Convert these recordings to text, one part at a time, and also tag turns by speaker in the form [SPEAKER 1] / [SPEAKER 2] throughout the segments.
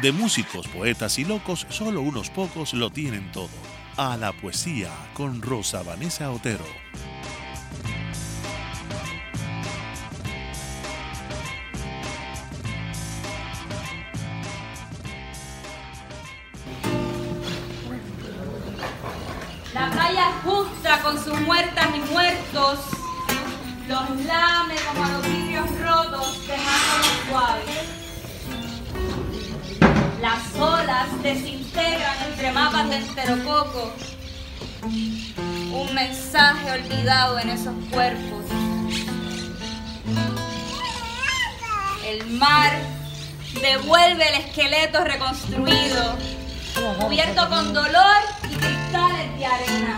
[SPEAKER 1] de músicos, poetas y locos, solo unos pocos lo tienen todo. A la poesía con Rosa Vanessa Otero.
[SPEAKER 2] La playa justa con sus muertas y muertos los lame como los vidrios rotos, dejándolos suaves. Las olas desintegran entre mapas de enterococo un mensaje olvidado en esos cuerpos. El mar devuelve el esqueleto reconstruido, cubierto con dolor y cristales de arena.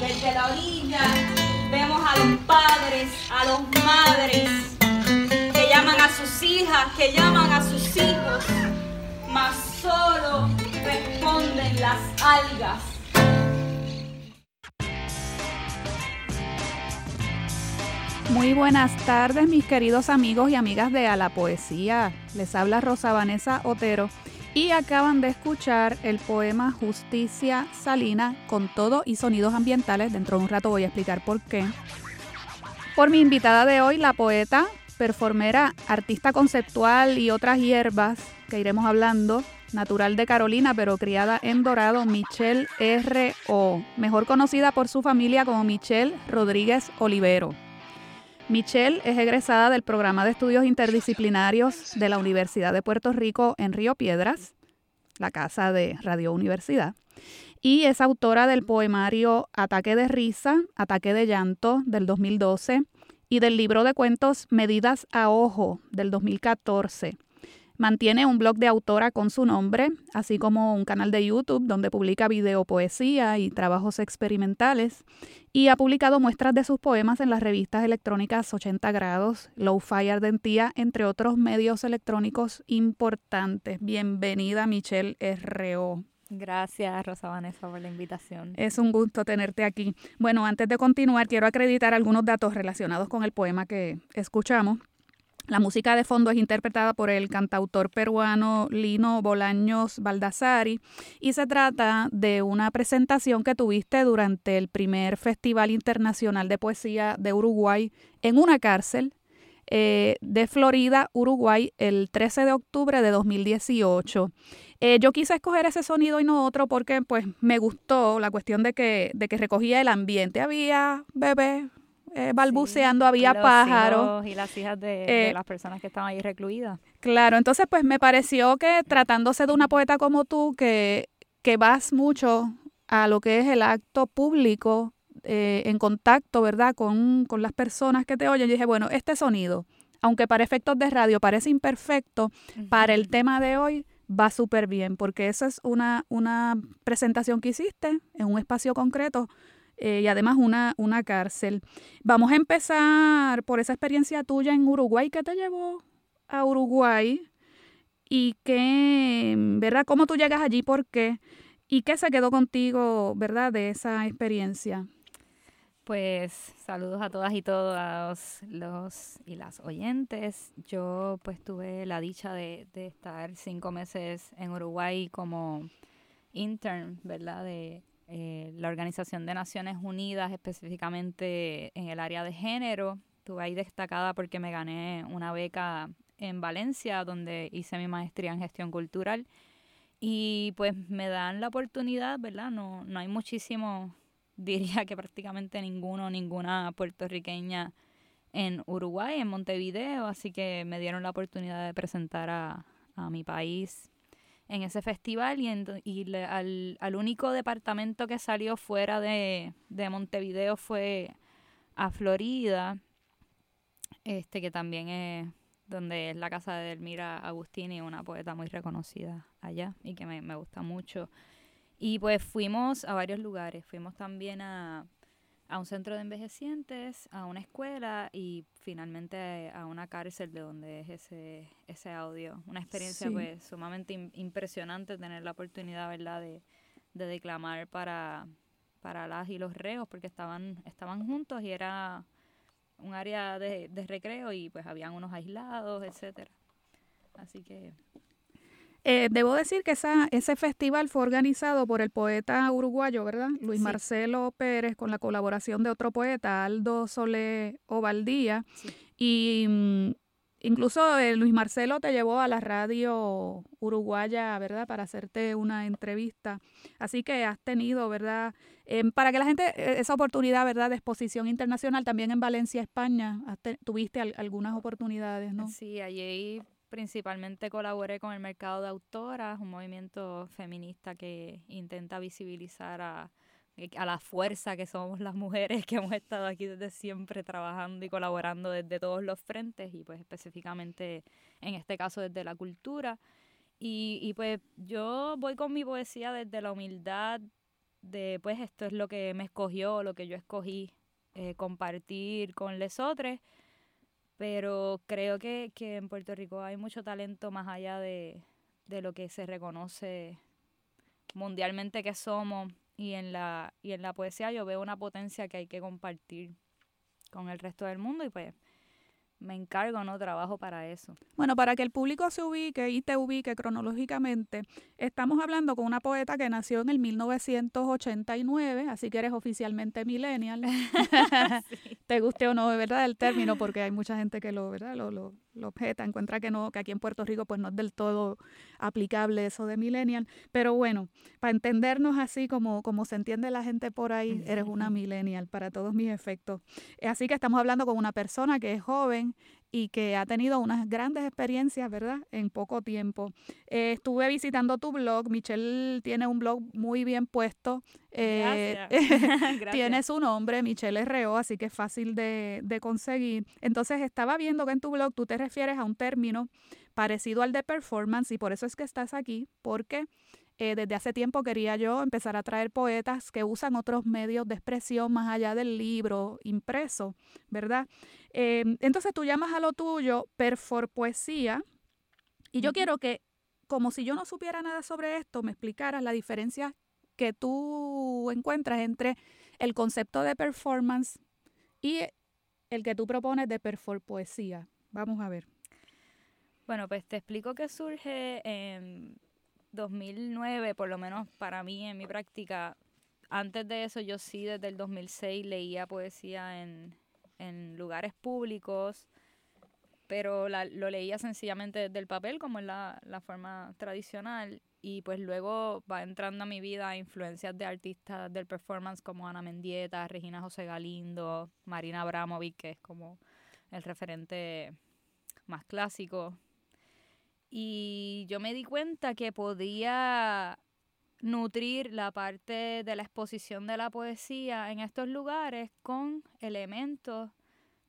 [SPEAKER 2] Desde la orilla vemos a los padres, a los madres, que llaman a sus hijas, que llaman a sus hijos, mas solo responden las algas.
[SPEAKER 3] Muy buenas tardes, mis queridos amigos y amigas de A la Poesía. Les habla Rosa Vanessa Otero y acaban de escuchar el poema Justicia Salina con todo y sonidos ambientales. Dentro de un rato voy a explicar por qué. Por mi invitada de hoy, la poeta, performera, artista conceptual y otras hierbas que iremos hablando, natural de Carolina, pero criada en Dorado, Michelle R.O., mejor conocida por su familia como Michelle Rodríguez Olivero. Michelle es egresada del programa de estudios interdisciplinarios de la Universidad de Puerto Rico en Río Piedras, la casa de Radio Universidad, y es autora del poemario Ataque de Risa, Ataque de Llanto del 2012 y del libro de cuentos Medidas a Ojo del 2014. Mantiene un blog de autora con su nombre, así como un canal de YouTube donde publica video poesía y trabajos experimentales, y ha publicado muestras de sus poemas en las revistas electrónicas 80 grados, Low Fire Dentía, entre otros medios electrónicos importantes. Bienvenida, Michelle R.O.
[SPEAKER 4] Gracias, Rosa Vanessa, por la invitación.
[SPEAKER 3] Es un gusto tenerte aquí. Bueno, antes de continuar, quiero acreditar algunos datos relacionados con el poema que escuchamos. La música de fondo es interpretada por el cantautor peruano Lino Bolaños Baldassari y se trata de una presentación que tuviste durante el primer Festival Internacional de Poesía de Uruguay en una cárcel eh, de Florida, Uruguay, el 13 de octubre de 2018. Eh, yo quise escoger ese sonido y no otro porque pues me gustó la cuestión de que, de que recogía el ambiente. Había bebés eh, balbuceando, había pájaros.
[SPEAKER 4] Y las hijas de, de
[SPEAKER 3] Eh,
[SPEAKER 4] las personas que estaban ahí recluidas.
[SPEAKER 3] Claro, entonces pues me pareció que tratándose de una poeta como tú, que, que vas mucho a lo que es el acto público, en contacto, ¿verdad?, con, con las personas que te oyen, yo dije, bueno, este sonido, aunque para efectos de radio parece imperfecto, para el tema de hoy va súper bien, porque esa es una, una presentación que hiciste en un espacio concreto eh, y además una, una cárcel. Vamos a empezar por esa experiencia tuya en Uruguay. ¿Qué te llevó a Uruguay? ¿Y qué, verdad? ¿Cómo tú llegas allí? ¿Por qué? ¿Y qué se quedó contigo, verdad, de esa experiencia?
[SPEAKER 4] Pues saludos a todas y todos los y las oyentes. Yo pues tuve la dicha de, estar cinco meses en Uruguay como intern, ¿verdad? De eh, la Organización de Naciones Unidas, específicamente en el área de género. Estuve ahí destacada porque me gané una beca en Valencia, donde hice mi maestría en gestión cultural. Y pues me dan la oportunidad, ¿verdad? No, no hay muchísimo, diría que prácticamente ninguno, ninguna puertorriqueña en Uruguay, en Montevideo, así que me dieron la oportunidad de presentar a, a mi país en ese festival y, ento- y al, al único departamento que salió fuera de, de Montevideo fue a Florida, este que también es donde es la casa de Elmira Agustini, una poeta muy reconocida allá y que me, me gusta mucho. Y pues fuimos a varios lugares, fuimos también a, a un centro de envejecientes, a una escuela y finalmente a una cárcel de donde es ese, ese audio. Una experiencia pues sumamente impresionante tener la oportunidad, ¿verdad?, de, de declamar para, para las y los reos porque estaban, estaban juntos y era un área de, de recreo y pues habían unos aislados, etcétera. Así que
[SPEAKER 3] eh, debo decir que esa, ese festival fue organizado por el poeta uruguayo, ¿verdad? Luis Marcelo Pérez, con la colaboración de otro poeta, Aldo Sole Ovaldía. Y mm, incluso eh, Luis Marcelo te llevó a la radio uruguaya, ¿verdad? Para hacerte una entrevista. Así que has tenido, ¿verdad? Em, para que la gente, e, esa oportunidad, ¿verdad? De exposición internacional también en Valencia, España, tuviste algunas oportunidades, ¿no?
[SPEAKER 4] Sí, allí principalmente colaboré con el mercado de autoras, un movimiento feminista que intenta visibilizar a, eh, a la fuerza que somos las mujeres que hemos estado aquí desde siempre trabajando y colaborando desde todos los frentes y pues específicamente en este caso desde la cultura. Y, y pues yo voy con mi poesía desde la humildad de pues esto es lo que me escogió, lo que yo escogí eh, compartir con lesotres pero creo que, que en Puerto Rico hay mucho talento más allá de, de lo que se reconoce mundialmente que somos y en la y en la poesía yo veo una potencia que hay que compartir con el resto del mundo y pues me encargo, ¿no? Trabajo para eso.
[SPEAKER 3] Bueno, para que el público se ubique y te ubique cronológicamente, estamos hablando con una poeta que nació en el 1989, así que eres oficialmente millennial. Te guste o no, de verdad, el término, porque hay mucha gente que lo, ¿verdad? Lo, lo, lo objeta, encuentra que no, que aquí en Puerto Rico pues no es del todo aplicable eso de millennial, pero bueno, para entendernos así como, como se entiende la gente por ahí, eres una millennial para todos mis efectos. Así que estamos hablando con una persona que es joven y que ha tenido unas grandes experiencias, ¿verdad? En poco tiempo. Eh, estuve visitando tu blog, Michelle tiene un blog muy bien puesto.
[SPEAKER 4] Eh,
[SPEAKER 3] tiene su nombre, Michelle Reo, así que es fácil de, de conseguir. Entonces estaba viendo que en tu blog tú te refieres a un término parecido al de performance y por eso es que estás aquí, porque eh, desde hace tiempo quería yo empezar a traer poetas que usan otros medios de expresión más allá del libro impreso, ¿verdad? Em, entonces tú llamas a lo tuyo perfor poesía y yo quiero que, como si yo no supiera nada sobre esto, me explicaras la diferencia que tú encuentras entre el concepto de performance y el que tú propones de perfor poesía. Vamos a ver.
[SPEAKER 4] Bueno, pues te explico que surge 2009, por lo menos para mí en mi práctica, antes de eso yo sí desde el 2006 leía poesía en, en lugares públicos, pero lo leía sencillamente desde el papel, como es la, la, forma tradicional, y pues luego va entrando a mi vida influencias de artistas del performance como Ana Mendieta, Regina José Galindo, Marina Abramovic, que es como el referente más clásico y yo me di cuenta que podía nutrir la parte de la exposición de la poesía en estos lugares con elementos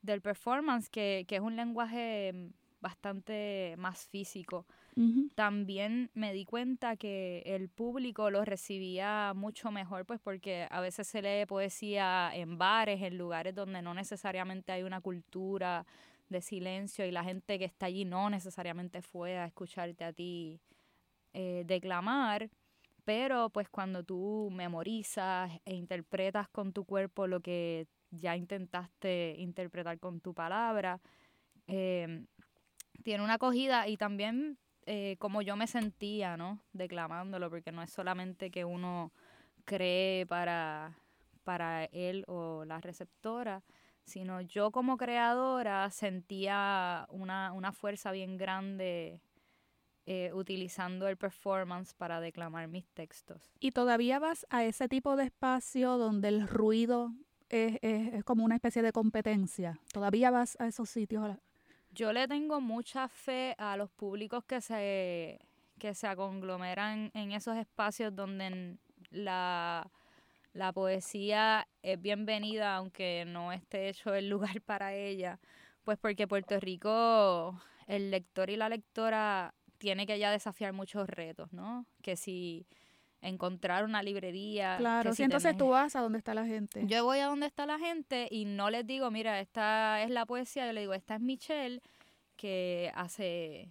[SPEAKER 4] del performance, que, que es un lenguaje bastante más físico. También me di cuenta que el público lo recibía mucho mejor, pues porque a veces se lee poesía en bares, en lugares donde no necesariamente hay una cultura de silencio y la gente que está allí no necesariamente fue a escucharte a ti eh, declamar, pero pues cuando tú memorizas e interpretas con tu cuerpo lo que ya intentaste interpretar con tu palabra, em, tiene una acogida y también eh, como yo me sentía, ¿no? Declamándolo, porque no es solamente que uno cree para, para él o la receptora, sino yo como creadora sentía una, una fuerza bien grande eh, utilizando el performance para declamar mis textos.
[SPEAKER 3] ¿Y todavía vas a ese tipo de espacio donde el ruido es, es, como una especie de competencia? ¿Todavía vas a esos sitios?
[SPEAKER 4] Yo le tengo mucha fe a los públicos que se, que se conglomeran en esos espacios donde la la poesía es bienvenida, aunque no esté hecho el lugar para ella, pues porque Puerto Rico el lector y la lectora tiene que ya desafiar muchos retos, ¿no? Que si encontrar una librería.
[SPEAKER 3] Claro, si entonces
[SPEAKER 4] tenés-
[SPEAKER 3] tú vas a donde está la gente.
[SPEAKER 4] Yo voy a donde está la gente y no les digo, mira, esta es la poesía, yo le digo, esta es Michelle, que hace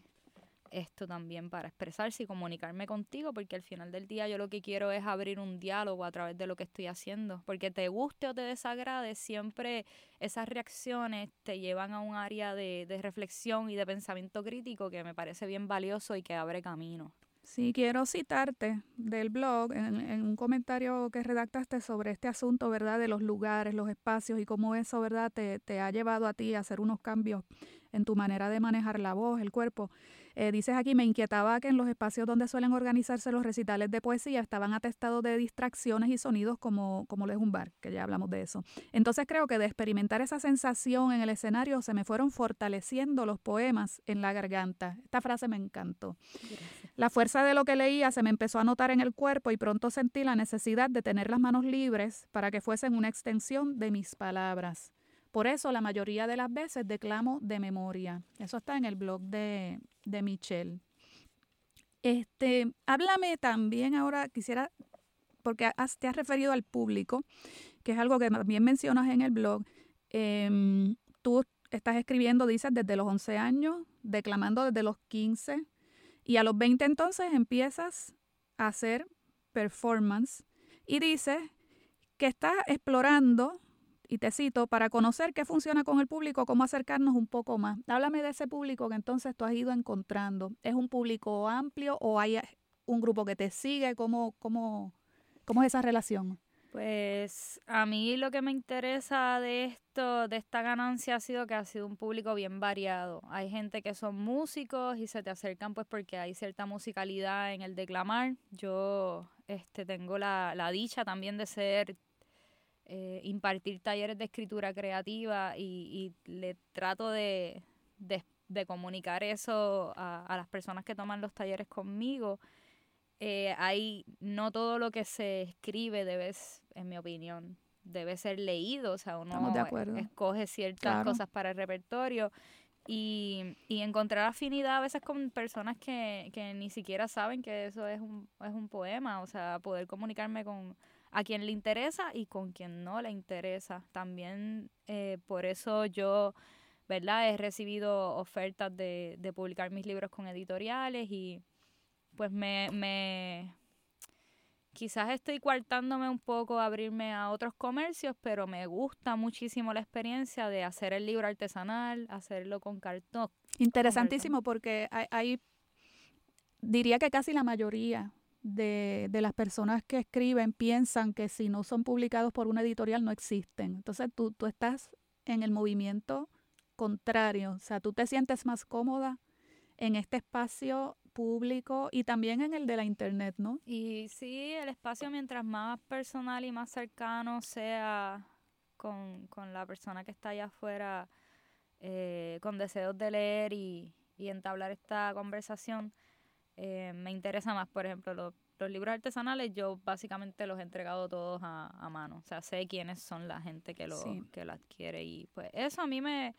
[SPEAKER 4] esto también para expresarse y comunicarme contigo, porque al final del día yo lo que quiero es abrir un diálogo a través de lo que estoy haciendo, porque te guste o te desagrade, siempre esas reacciones te llevan a un área de, de reflexión y de pensamiento crítico que me parece bien valioso y que abre camino.
[SPEAKER 3] Sí, quiero citarte del blog en, en un comentario que redactaste sobre este asunto, ¿verdad? De los lugares, los espacios y cómo eso, ¿verdad? Te, te ha llevado a ti a hacer unos cambios en tu manera de manejar la voz, el cuerpo. Eh, dices aquí, me inquietaba que en los espacios donde suelen organizarse los recitales de poesía estaban atestados de distracciones y sonidos como, como lo es un bar, que ya hablamos de eso. Entonces creo que de experimentar esa sensación en el escenario se me fueron fortaleciendo los poemas en la garganta. Esta frase me encantó. La fuerza de lo que leía se me empezó a notar en el cuerpo y pronto sentí la necesidad de tener las manos libres para que fuesen una extensión de mis palabras. Por eso la mayoría de las veces declamo de memoria. Eso está en el blog de, de Michelle. Este, háblame también ahora, quisiera, porque has- te has referido al público, que es algo que también mencionas en el blog. Em, tú estás escribiendo, dices, desde los 11 años, declamando desde los 15, y a los 20 entonces empiezas a hacer performance y dices que estás explorando, y te cito, para conocer qué funciona con el público, cómo acercarnos un poco más. Háblame de ese público que entonces tú has ido encontrando. ¿Es un público amplio o hay un grupo que te sigue? ¿Cómo, cómo, cómo es esa relación?
[SPEAKER 4] Pues a mí lo que me interesa de esto, de esta ganancia, ha sido que ha sido un público bien variado. Hay gente que son músicos y se te acercan pues porque hay cierta musicalidad en el declamar. Yo este, tengo la, la dicha también de ser, eh, impartir talleres de escritura creativa y, y le trato de, de, de comunicar eso a, a las personas que toman los talleres conmigo. Eh, hay no todo lo que se escribe debe, en mi opinión, debe ser leído, o sea, uno
[SPEAKER 3] de
[SPEAKER 4] escoge ciertas
[SPEAKER 3] Claro.
[SPEAKER 4] cosas para el repertorio y, y encontrar afinidad a veces con personas que, que ni siquiera saben que eso es un, es un poema, o sea, poder comunicarme con a quien le interesa y con quien no le interesa. También eh, por eso yo, ¿verdad? He recibido ofertas de, de publicar mis libros con editoriales y pues me, me quizás estoy coartándome un poco a abrirme a otros comercios, pero me gusta muchísimo la experiencia de hacer el libro artesanal, hacerlo con cartón.
[SPEAKER 3] Interesantísimo porque hay, hay- diría que casi la mayoría de, de las personas que escriben piensan que si no son publicados por una editorial no existen. Entonces tú, tú estás en el movimiento contrario, o sea, tú te sientes más cómoda en este espacio público y también en el de la internet, ¿no?
[SPEAKER 4] Y sí, el espacio mientras más personal y más cercano sea con, con la persona que está allá afuera, eh, con deseos de leer y, y entablar esta conversación, eh, me interesa más. Por ejemplo, los, los libros artesanales yo básicamente los he entregado todos a, a mano. O sea, sé quiénes son la gente que lo,
[SPEAKER 3] Sí.
[SPEAKER 4] que lo adquiere y pues eso a mí me...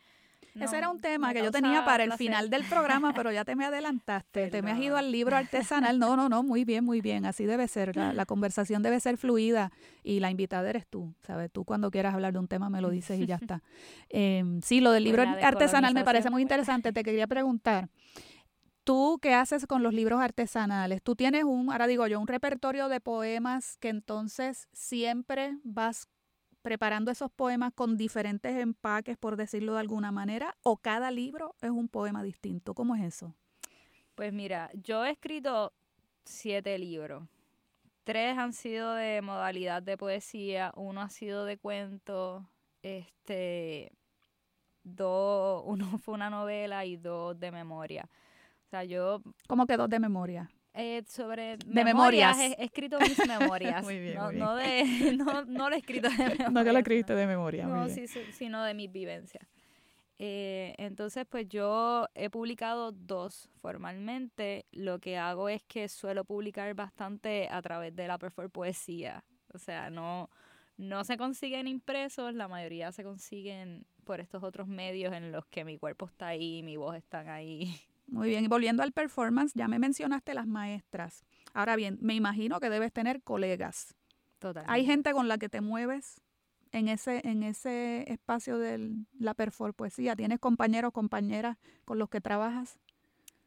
[SPEAKER 3] Ese era un tema que yo tenía para el
[SPEAKER 4] placer.
[SPEAKER 3] final del programa, pero ya te me adelantaste, te me has ido al libro artesanal. No, no, no, muy bien, muy bien, así debe ser. La, la conversación debe ser fluida y la invitada eres tú, ¿sabes? Tú cuando quieras hablar de un tema me lo dices y ya está. Eh, sí, lo del libro
[SPEAKER 4] Pues la
[SPEAKER 3] artesanal me parece muy interesante. Te quería preguntar, ¿tú qué haces con los libros artesanales? Tú tienes un, ahora digo yo, un repertorio de poemas que entonces siempre vas preparando esos poemas con diferentes empaques, por decirlo de alguna manera, o cada libro es un poema distinto. ¿Cómo es eso?
[SPEAKER 4] Pues mira, yo he escrito siete libros. Tres han sido de modalidad de poesía, uno ha sido de cuento, este, dos, uno fue una novela y dos de memoria. O sea, yo
[SPEAKER 3] ¿Cómo quedó de memoria?
[SPEAKER 4] eh, sobre
[SPEAKER 3] De memorias.
[SPEAKER 4] He, he escrito mis memorias.
[SPEAKER 3] Muy bien,
[SPEAKER 4] no,
[SPEAKER 3] muy bien.
[SPEAKER 4] no de, no, no lo he escrito de memoria.
[SPEAKER 3] No que lo escribiste de memoria.
[SPEAKER 4] No, sí, sí, sino de mis vivencias. Eh, entonces, pues yo he publicado dos formalmente. Lo que hago es que suelo publicar bastante a través de la Perfor Poesía. O sea, no, no se consiguen impresos, la mayoría se consiguen por estos otros medios en los que mi cuerpo está ahí, mi voz está ahí.
[SPEAKER 3] Muy bien, y volviendo al performance, ya me mencionaste las maestras. Ahora bien, me imagino que debes tener colegas.
[SPEAKER 4] Total.
[SPEAKER 3] Hay gente con la que te mueves en ese, en ese espacio de la poesía. ¿Tienes compañeros, compañeras con los que trabajas?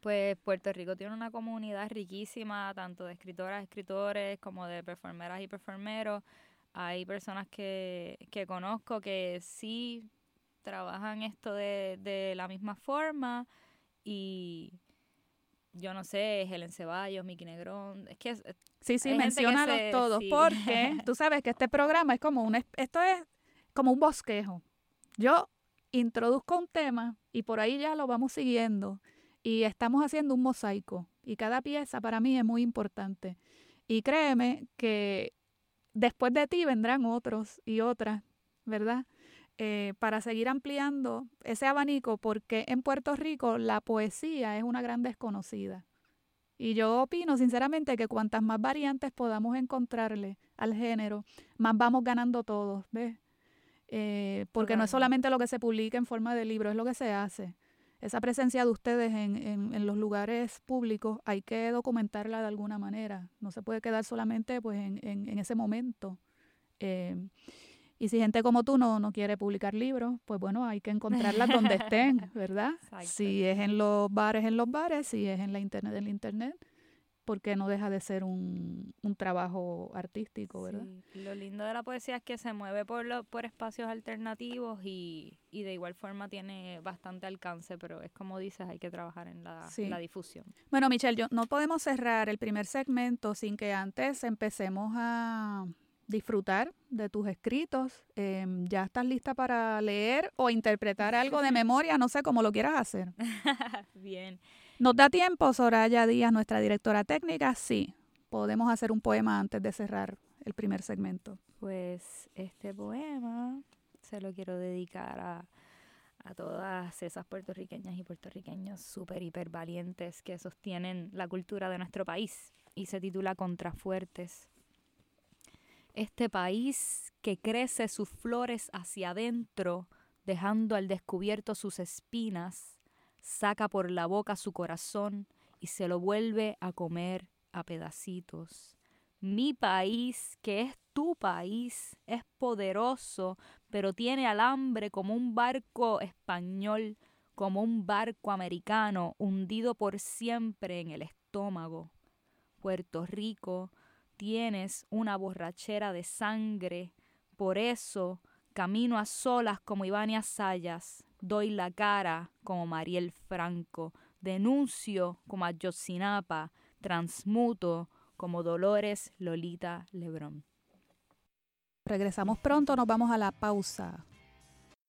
[SPEAKER 4] Pues Puerto Rico tiene una comunidad riquísima, tanto de escritoras, escritores, como de performeras y performeros. Hay personas que, que conozco que sí trabajan esto de, de la misma forma y yo no sé, Helen Ceballos, Miki Negrón, es que...
[SPEAKER 3] Sí, sí, menciónalos todos, porque tú sabes que este programa es como un, esto es como un bosquejo. Yo introduzco un tema y por ahí ya lo vamos siguiendo y estamos haciendo un mosaico y cada pieza para mí es muy importante. Y créeme que después de ti vendrán otros y otras, ¿verdad? Eh, para seguir ampliando ese abanico, porque en Puerto Rico la poesía es una gran desconocida. Y yo opino sinceramente que cuantas más variantes podamos encontrarle al género, más vamos ganando todos, ¿ves? Eh, porque no es solamente lo que se publica en forma de libro, es lo que se hace. Esa presencia de ustedes en, en, los lugares públicos hay que documentarla de alguna manera. No se puede quedar solamente pues, en, en ese momento. Eh, y si gente como tú no, no quiere publicar libros, pues bueno, hay que encontrarlas donde estén, ¿verdad? Si es en los bares, en los bares, si es en la internet, en la internet, porque no deja de ser un, un trabajo artístico, ¿verdad?
[SPEAKER 4] Sí. Lo lindo de la poesía es que se mueve por, lo, por espacios alternativos y, y, de igual forma tiene bastante alcance, pero es como dices, hay que trabajar en la, la difusión.
[SPEAKER 3] Bueno, Michelle, yo, no podemos cerrar el primer segmento sin que antes empecemos a disfrutar de tus escritos. Em, ¿Ya estás lista para leer o interpretar algo de memoria? No sé cómo lo quieras hacer.
[SPEAKER 4] Bien.
[SPEAKER 3] ¿Nos da tiempo, Soraya Díaz, nuestra directora técnica? Sí. Podemos hacer un poema antes de cerrar el primer segmento.
[SPEAKER 4] Pues este poema se lo quiero dedicar a, a todas esas puertorriqueñas y puertorriqueños súper, hiper valientes que sostienen la cultura de nuestro país y se titula Contrafuertes este país que crece sus flores hacia adentro, dejando al descubierto sus espinas, saca por la boca su corazón y se lo vuelve a comer a pedacitos. Mi país, que es tu país, es poderoso, pero tiene alambre como un barco español, como un barco americano, hundido por siempre en el estómago. Puerto Rico, tienes una borrachera de sangre, por eso camino a solas como Ivania Sayas, doy la cara como Mariel Franco, denuncio como Ayotzinapa, transmuto como Dolores Lolita Lebrón.
[SPEAKER 3] Regresamos pronto, nos vamos a la pausa.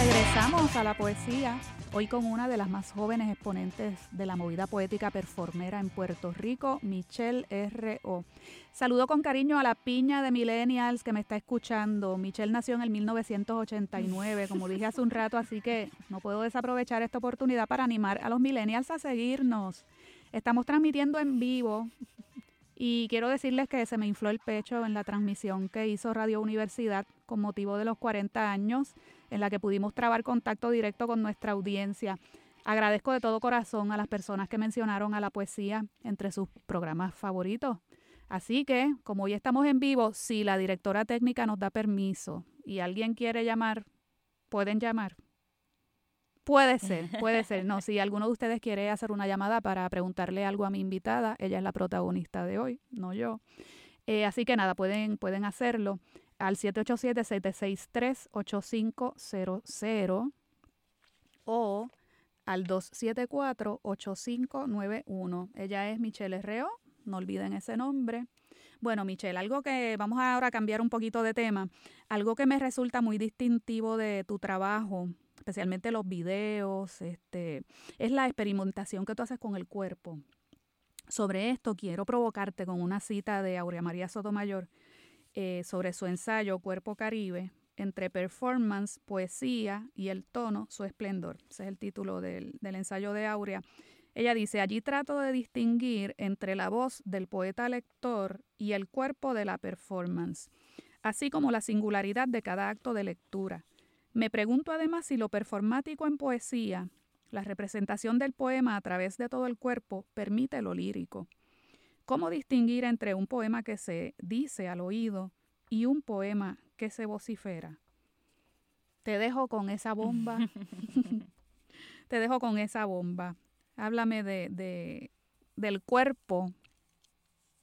[SPEAKER 3] Regresamos a la poesía Hoy con una de las más jóvenes exponentes de la movida poética performera en Puerto Rico, Michelle R.O. Saludo con cariño a la piña de millennials que me está escuchando. Michelle nació en el 1989, como dije hace un rato, así que no puedo desaprovechar esta oportunidad para animar a los millennials a seguirnos. Estamos transmitiendo en vivo y quiero decirles que se me infló el pecho en la transmisión que hizo Radio Universidad con motivo de los 40 años en la que pudimos trabar contacto directo con nuestra audiencia. Agradezco de todo corazón a las personas que mencionaron a la poesía entre sus programas favoritos. Así que, como hoy estamos en vivo, si la directora técnica nos da permiso y alguien quiere llamar, pueden llamar. Puede ser, puede ser. No, si alguno de ustedes quiere hacer una llamada para preguntarle algo a mi invitada, ella es la protagonista de hoy, no yo. Eh, así que nada, pueden, pueden hacerlo al 787-763-8500 o al 274-8591. Ella es Michelle Reo, no olviden ese nombre. Bueno, Michelle, algo que vamos ahora a cambiar un poquito de tema, algo que me resulta muy distintivo de tu trabajo, especialmente los videos, este, es la experimentación que tú haces con el cuerpo. Sobre esto quiero provocarte con una cita de Aurea María Sotomayor eh, sobre su ensayo Cuerpo Caribe, entre performance, poesía y el tono, su esplendor. Ese es el título del, del ensayo de Aurea. Ella dice, allí trato de distinguir entre la voz del poeta lector y el cuerpo de la performance, así como la singularidad de cada acto de lectura. Me pregunto además si lo performático en poesía, la representación del poema a través de todo el cuerpo, permite lo lírico. ¿Cómo distinguir entre un poema que se dice al oído y un poema que se vocifera? Te dejo con esa bomba. Te dejo con esa bomba. Háblame de, de, del cuerpo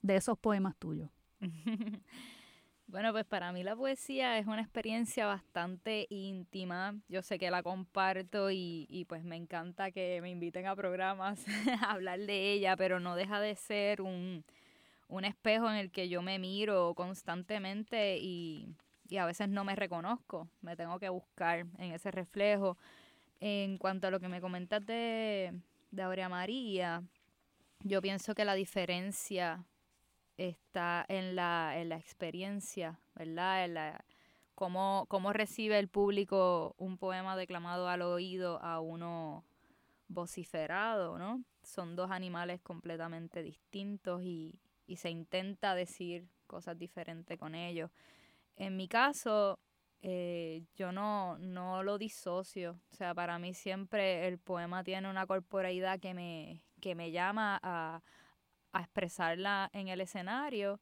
[SPEAKER 3] de esos poemas tuyos.
[SPEAKER 4] Bueno, pues para mí la poesía es una experiencia bastante íntima. Yo sé que la comparto y, y, pues me encanta que me inviten a programas a hablar de ella, pero no deja de ser un, un espejo en el que yo me miro constantemente y, y a veces no me reconozco. Me tengo que buscar en ese reflejo. En cuanto a lo que me comentas de, de Aurea María, yo pienso que la diferencia está en la, en la experiencia, ¿verdad? En la, cómo, cómo recibe el público un poema declamado al oído a uno vociferado, ¿no? Son dos animales completamente distintos y, y se intenta decir cosas diferentes con ellos. En mi caso, eh, yo no, no lo disocio. O sea, para mí siempre el poema tiene una corporalidad que me, que me llama a, a expresarla en el escenario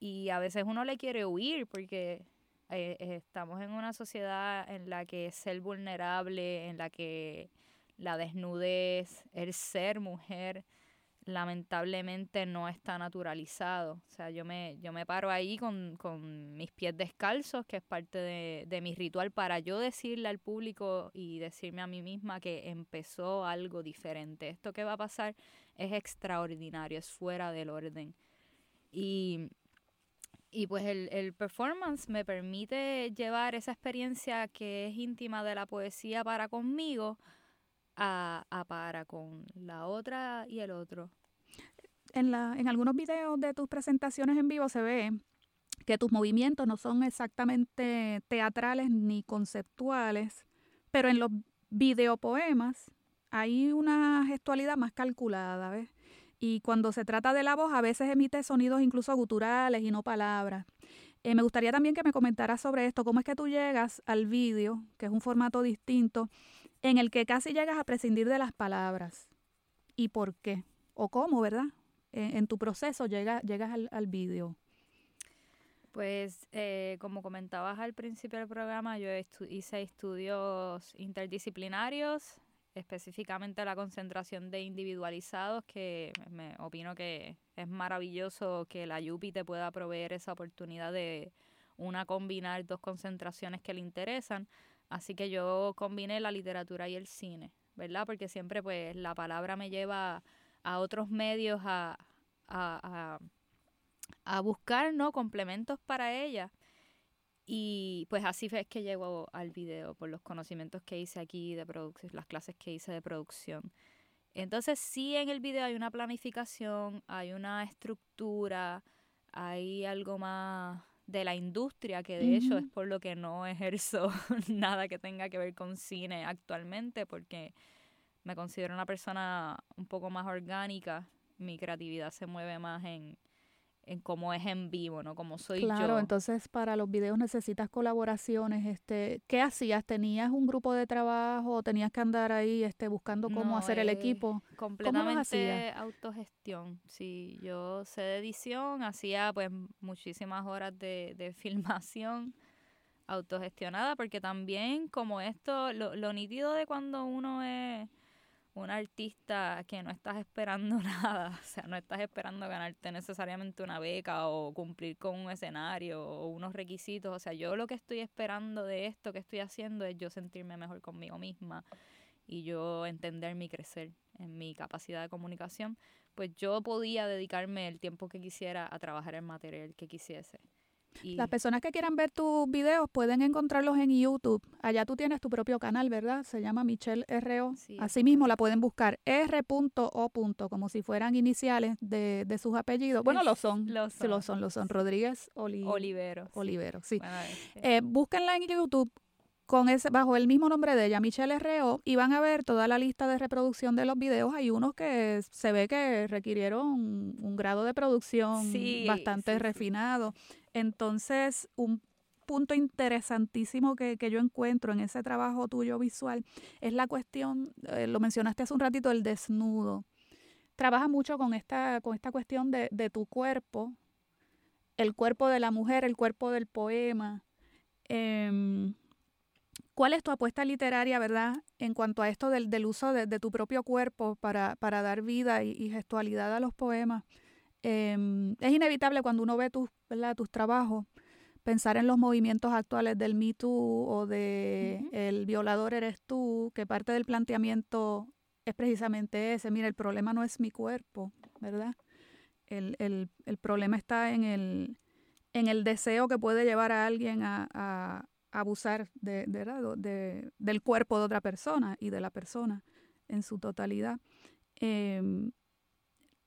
[SPEAKER 4] y a veces uno le quiere huir porque eh, eh, estamos en una sociedad en la que ser vulnerable, en la que la desnudez, el ser mujer, lamentablemente no está naturalizado. O sea, yo me, yo me paro ahí con, con mis pies descalzos, que es parte de, de, mi ritual, para yo decirle al público y decirme a mí misma que empezó algo diferente. Esto que va a pasar es extraordinario, es fuera del orden. Y, y pues el, el performance me permite llevar esa experiencia que es íntima de la poesía para conmigo a, a para con la otra y el otro
[SPEAKER 3] en, la, en algunos videos de tus presentaciones en vivo se ve que tus movimientos no son exactamente teatrales ni conceptuales, pero en los videopoemas hay una gestualidad más calculada, ¿ves? Y cuando se trata de la voz, a veces emite sonidos incluso guturales y no palabras. Eh, me gustaría también que me comentaras sobre esto, cómo es que tú llegas al vídeo, que es un formato distinto, en el que casi llegas a prescindir de las palabras. ¿Y por qué? ¿O cómo, verdad? en, tu proceso llega, llegas al, al vídeo?
[SPEAKER 4] Pues eh, como comentabas al principio del programa, yo hice estudios interdisciplinarios, específicamente la concentración de individualizados, que me opino que es maravilloso que la YUPI te pueda proveer esa oportunidad de una combinar dos concentraciones que le interesan. Así que yo combiné la literatura y el cine, ¿verdad? Porque siempre pues la palabra me lleva a otros medios a, a, a, buscar ¿no? complementos para ella. Y pues así es que llego al video, por los conocimientos que hice aquí de producción, las clases que hice de producción. Entonces sí en el video hay una planificación, hay una estructura, hay algo más de la industria, que de hecho es por lo que no ejerzo nada que tenga que ver con cine actualmente, porque me considero una persona un poco más orgánica. Mi creatividad se mueve más en, en cómo es en vivo, ¿no? Como soy
[SPEAKER 3] claro,
[SPEAKER 4] yo.
[SPEAKER 3] Claro, entonces para los videos necesitas colaboraciones. Este, ¿Qué hacías? ¿Tenías un grupo de trabajo? ¿Tenías que andar ahí este, buscando cómo hacer el equipo?
[SPEAKER 4] Completamente autogestión. Sí, yo sé de edición, hacía pues muchísimas horas de, de filmación autogestionada, porque también como esto, lo, lo nítido de cuando uno es un artista que no estás esperando nada, o sea, no estás esperando ganarte necesariamente una beca o cumplir con un escenario o unos requisitos, o sea, yo lo que estoy esperando de esto que estoy haciendo es yo sentirme mejor conmigo misma y yo entenderme y crecer en mi capacidad de comunicación, pues yo podía dedicarme el tiempo que quisiera a trabajar el material que quisiese. Y
[SPEAKER 3] Las personas que quieran ver tus videos pueden encontrarlos en YouTube. Allá tú tienes tu propio canal, ¿verdad? Se llama Michelle R.O.
[SPEAKER 4] Sí,
[SPEAKER 3] Así mismo la pueden buscar R.O. como si fueran iniciales de, de sus apellidos. Bueno, lo son.
[SPEAKER 4] Lo
[SPEAKER 3] Sí, lo
[SPEAKER 4] son.
[SPEAKER 3] lo son. Rodríguez Oli-
[SPEAKER 4] Oliveros.
[SPEAKER 3] Olivero, sí.
[SPEAKER 4] Bueno,
[SPEAKER 3] Eh, búsquenla en YouTube con ese, bajo el mismo nombre de ella, Michelle R.O., y van a ver toda la lista de reproducción de los videos. Hay unos que se ve que requirieron un, un grado de producción
[SPEAKER 4] Sí,
[SPEAKER 3] bastante
[SPEAKER 4] sí,
[SPEAKER 3] refinado. Entonces, un punto interesantísimo que, que yo encuentro en ese trabajo tuyo visual es la cuestión, eh, lo mencionaste hace un ratito, el desnudo. Trabaja mucho con esta, con esta cuestión de, de tu cuerpo, el cuerpo de la mujer, el cuerpo del poema. Em, ¿Cuál es tu apuesta literaria, verdad, en cuanto a esto del, del uso de, de tu propio cuerpo para, para dar vida y, y gestualidad a los poemas? Em, es inevitable cuando uno ve tus, tus trabajos pensar en los movimientos actuales del Me Too o de El violador eres tú, que parte del planteamiento es precisamente ese. Mira, el problema no es mi cuerpo, ¿verdad? El, el- el problema está en el, en el deseo que puede llevar a alguien a, a abusar de, de, del cuerpo de otra persona y de la persona en su totalidad. Em,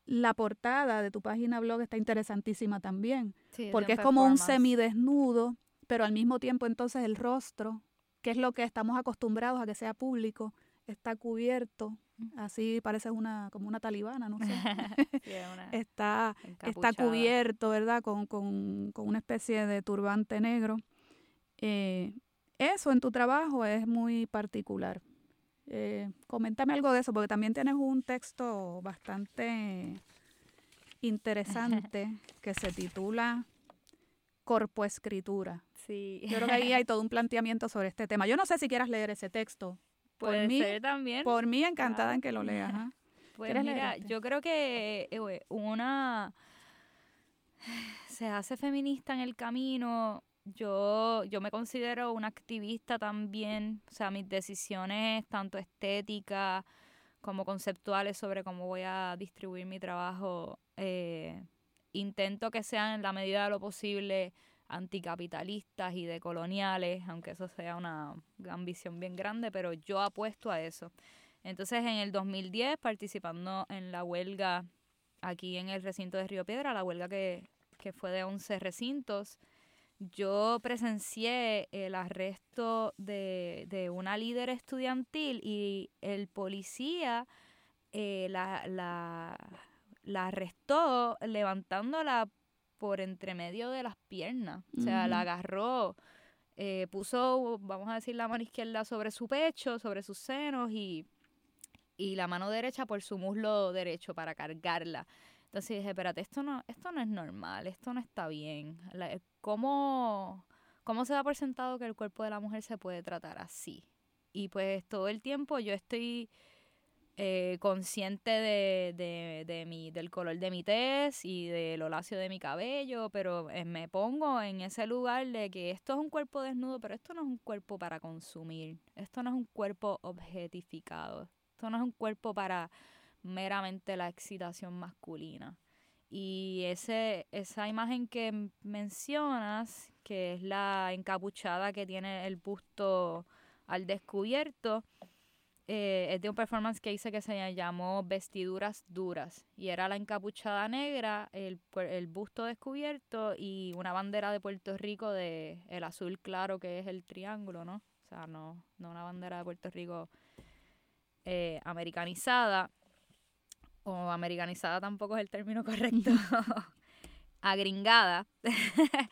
[SPEAKER 3] la portada de tu página blog está interesantísima también,
[SPEAKER 4] sí,
[SPEAKER 3] porque es como un semidesnudo, pero al mismo tiempo entonces el rostro, que es lo que estamos acostumbrados a que sea público, está cubierto. Así pareces una, como una talibana, no sé.
[SPEAKER 4] Sí, es una
[SPEAKER 3] está, está cubierto, ¿verdad? Con, con- con una especie de turbante negro. Eh, eso en tu trabajo es muy particular. Eh, coméntame algo de eso, porque también tienes un texto bastante interesante que se titula Corpoescritura.
[SPEAKER 4] Sí.
[SPEAKER 3] Yo creo que ahí hay todo un planteamiento sobre este tema. Yo no sé si quieras leer ese texto.
[SPEAKER 4] Puede
[SPEAKER 3] mí-
[SPEAKER 4] ser también.
[SPEAKER 3] Por mí, encantada
[SPEAKER 4] Claro.
[SPEAKER 3] en que lo leas.
[SPEAKER 4] Pues
[SPEAKER 3] ¿Quieres
[SPEAKER 4] mira,
[SPEAKER 3] leer este?
[SPEAKER 4] yo creo que eh, una se hace feminista en el camino. Yo, yo me considero una activista también. O sea, mis decisiones, tanto estéticas como conceptuales sobre cómo voy a distribuir mi trabajo, eh, intento que sean en la medida de lo posible anticapitalistas y decoloniales, aunque eso sea una ambición bien grande, pero yo apuesto a eso. Entonces, en el 2010, participando en la huelga aquí en el recinto de Río Piedra, la huelga que, que fue de 11 recintos, yo presencié el arresto de, de una líder estudiantil y el policía eh, la, la, la arrestó levantándola por entre medio de las piernas. O sea, la agarró, eh, puso, vamos a decir, la mano izquierda sobre su pecho, sobre sus senos y, y la mano derecha por su muslo derecho para cargarla. Entonces dije, espérate, esto no, esto no es normal, esto no está bien. La- ¿Cómo, ¿Cómo se da por sentado que el cuerpo de la mujer se puede tratar así? Y pues todo el tiempo yo estoy eh, consciente de, de, de mi, del color de mi tez y de lo lacio de mi cabello, pero eh, me pongo en ese lugar de que esto es un cuerpo desnudo, pero esto no es un cuerpo para consumir, esto no es un cuerpo objetificado, esto no es un cuerpo para meramente la excitación masculina. Y ese, esa imagen que mencionas, que es la encapuchada que tiene el busto al descubierto, eh, es de un performance que hice que se llamó Vestiduras Duras. Y era la encapuchada negra, el, el busto descubierto y una bandera de Puerto Rico de el azul claro que es el triángulo, ¿no? O sea, no, no una bandera de Puerto Rico eh, americanizada. O americanizada tampoco es el término correcto. Agringada.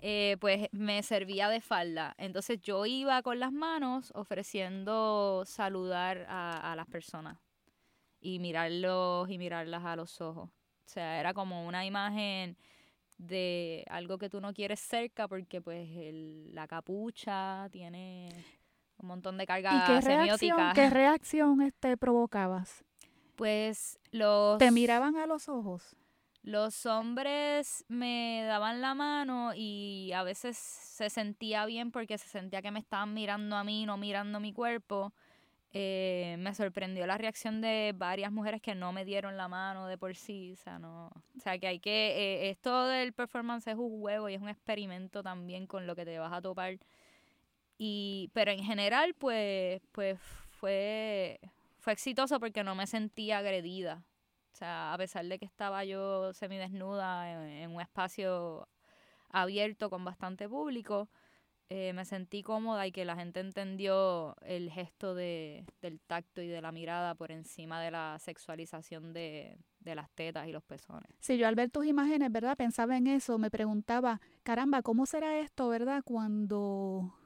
[SPEAKER 4] eh, pues me servía de falda. Entonces yo iba con las manos ofreciendo saludar a, a las personas y mirarlos y mirarlas a los ojos. O sea, era como una imagen de algo que tú no quieres cerca porque pues el- la capucha tiene un montón de carga
[SPEAKER 3] ¿Y qué
[SPEAKER 4] semiótica.
[SPEAKER 3] reacción, qué reacción este, provocabas?
[SPEAKER 4] Pues los...
[SPEAKER 3] ¿Te miraban a los ojos?
[SPEAKER 4] Los hombres me daban la mano y a veces se sentía bien porque se sentía que me estaban mirando a mí, no mirando mi cuerpo. Eh, me sorprendió la reacción de varias mujeres que no me dieron la mano de por sí, o sea, no, o sea, que hay que, eh, esto del performance es un juego y es un experimento también con lo que te vas a topar, y, pero en general, pues, pues fue, fue exitoso porque no me sentía agredida, o sea, a pesar de que estaba yo semidesnuda en, en un espacio abierto con bastante público, eh, me sentí cómoda y que la gente entendió el gesto de, del tacto y de la mirada por encima de la sexualización de, de las tetas y los pezones.
[SPEAKER 3] Sí, yo al ver tus imágenes, ¿verdad? Pensaba en eso, me preguntaba, caramba, ¿cómo será esto, verdad? Cuando,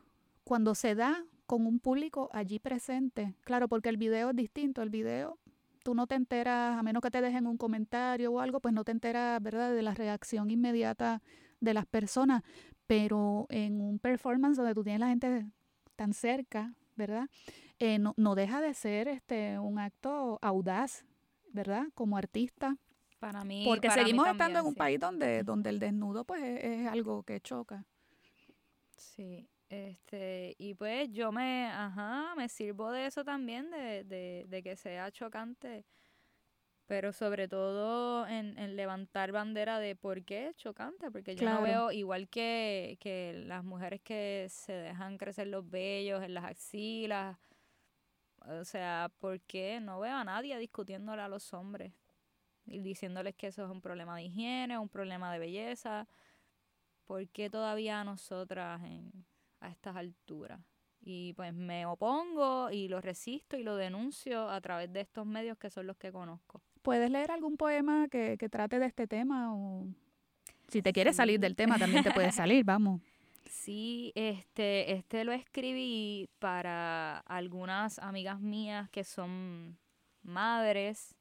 [SPEAKER 3] cuando se da con un público allí presente. Claro, porque el video es distinto, el video tú no te enteras, a menos que te dejen un comentario o algo, pues no te enteras, ¿verdad?, de la reacción inmediata de las personas pero en un performance donde tú tienes la gente tan cerca, ¿verdad? Eh, no, no, deja de ser este un acto audaz, ¿verdad? Como artista.
[SPEAKER 4] Para mí.
[SPEAKER 3] Porque
[SPEAKER 4] para
[SPEAKER 3] seguimos
[SPEAKER 4] mí
[SPEAKER 3] estando en
[SPEAKER 4] también,
[SPEAKER 3] un
[SPEAKER 4] sí.
[SPEAKER 3] país donde, donde el desnudo pues es, es algo que choca.
[SPEAKER 4] Sí, este, y pues yo me, ajá, me sirvo de eso también, de, de, de que sea chocante, pero sobre todo en, en levantar bandera de por qué es chocante, porque yo no veo, igual que, que las mujeres que se dejan crecer los vellos en las axilas, o sea, ¿por qué no veo a nadie discutiéndole a los hombres y diciéndoles que eso es un problema de higiene, un problema de belleza? ¿Por qué todavía a nosotras en, a estas alturas? Y pues me opongo y lo resisto y lo denuncio a través de estos medios que son los que conozco.
[SPEAKER 3] ¿Puedes leer algún poema que, que trate de este tema? O si te quieres salir del tema, también te puedes salir, vamos.
[SPEAKER 4] Sí, este, este lo escribí para algunas amigas mías que son madres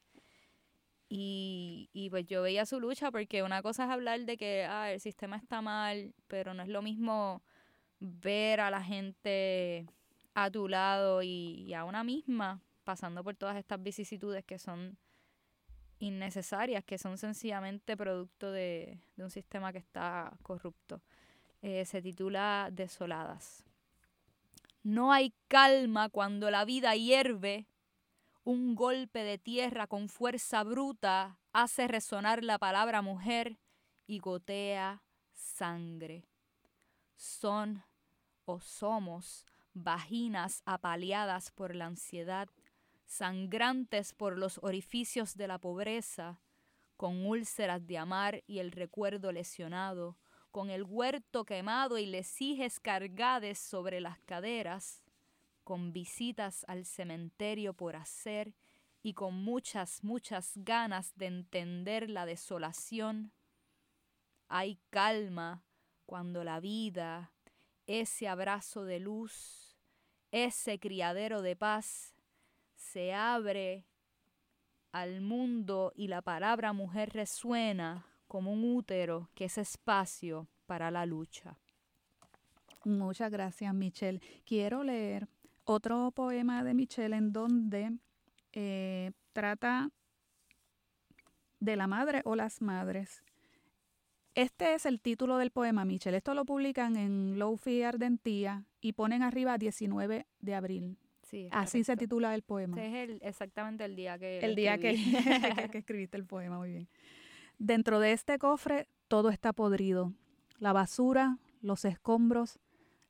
[SPEAKER 4] y, y pues yo veía su lucha porque una cosa es hablar de que ah, el sistema está mal, pero no es lo mismo ver a la gente a tu lado y, a una misma pasando por todas estas vicisitudes que son innecesarias, que son sencillamente producto de, de un sistema que está corrupto. Eh, se titula Desoladas. No hay calma cuando la vida hierve. Un golpe de tierra con fuerza bruta hace resonar la palabra mujer y gotea sangre. Son o somos vaginas apaleadas por la ansiedad, sangrantes por los orificios de la pobreza, con úlceras de amar y el recuerdo lesionado, con el huerto quemado y lesijes cargades sobre las caderas, con visitas al cementerio por hacer y con muchas, muchas ganas de entender la desolación. Hay calma cuando la vida, ese abrazo de luz, ese criadero de paz, se abre al mundo y la palabra mujer resuena como un útero que es espacio para la lucha.
[SPEAKER 3] Muchas gracias, Michelle. Quiero leer otro poema de Michelle en donde eh, trata de la madre o las madres. Este es el título del poema, Michelle. Esto lo publican en Lofi Ardentía y ponen arriba 19 de abril.
[SPEAKER 4] Sí,
[SPEAKER 3] Así se titula el poema.
[SPEAKER 4] Este es el- exactamente el día que
[SPEAKER 3] El día que, que escribiste el poema, muy bien. Dentro de este cofre todo está podrido. La basura, los escombros,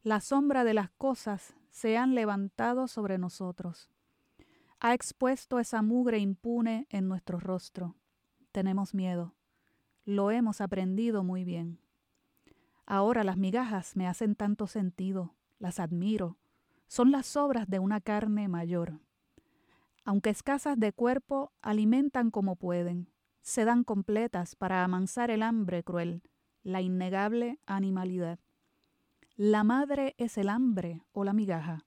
[SPEAKER 3] la sombra de las cosas se han levantado sobre nosotros. Ha expuesto esa mugre impune en nuestro rostro. Tenemos miedo. Lo hemos aprendido muy bien. Ahora las migajas me hacen tanto sentido, las admiro. Son las obras de una carne mayor aunque escasas de cuerpo, alimentan como pueden, se dan completas para amansar el hambre cruel, la innegable animalidad. La madre es el hambre o la migaja.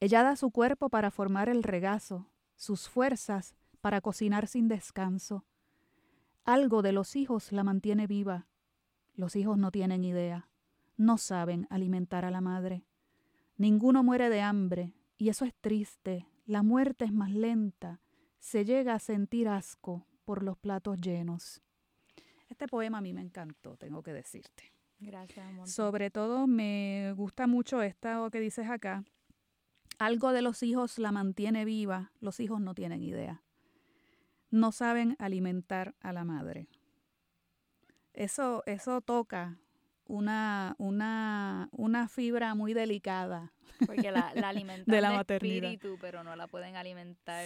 [SPEAKER 3] Ella da su cuerpo para formar el regazo, sus fuerzas para cocinar sin descanso. Algo de los hijos la mantiene viva. Los hijos no tienen idea, no saben alimentar a la madre. Ninguno muere de hambre, y eso es triste. La muerte es más lenta. Se llega a sentir asco por los platos llenos. Este poema a mí me encantó, tengo que decirte.
[SPEAKER 4] Gracias, montón.
[SPEAKER 3] Sobre todo me gusta mucho esto que dices acá, algo de los hijos la mantiene viva, los hijos no tienen idea. No saben alimentar a la madre. Eso, eso toca una, una, una fibra muy delicada.
[SPEAKER 4] Porque la, la alimentan de la maternidad. espíritu, pero no la pueden alimentar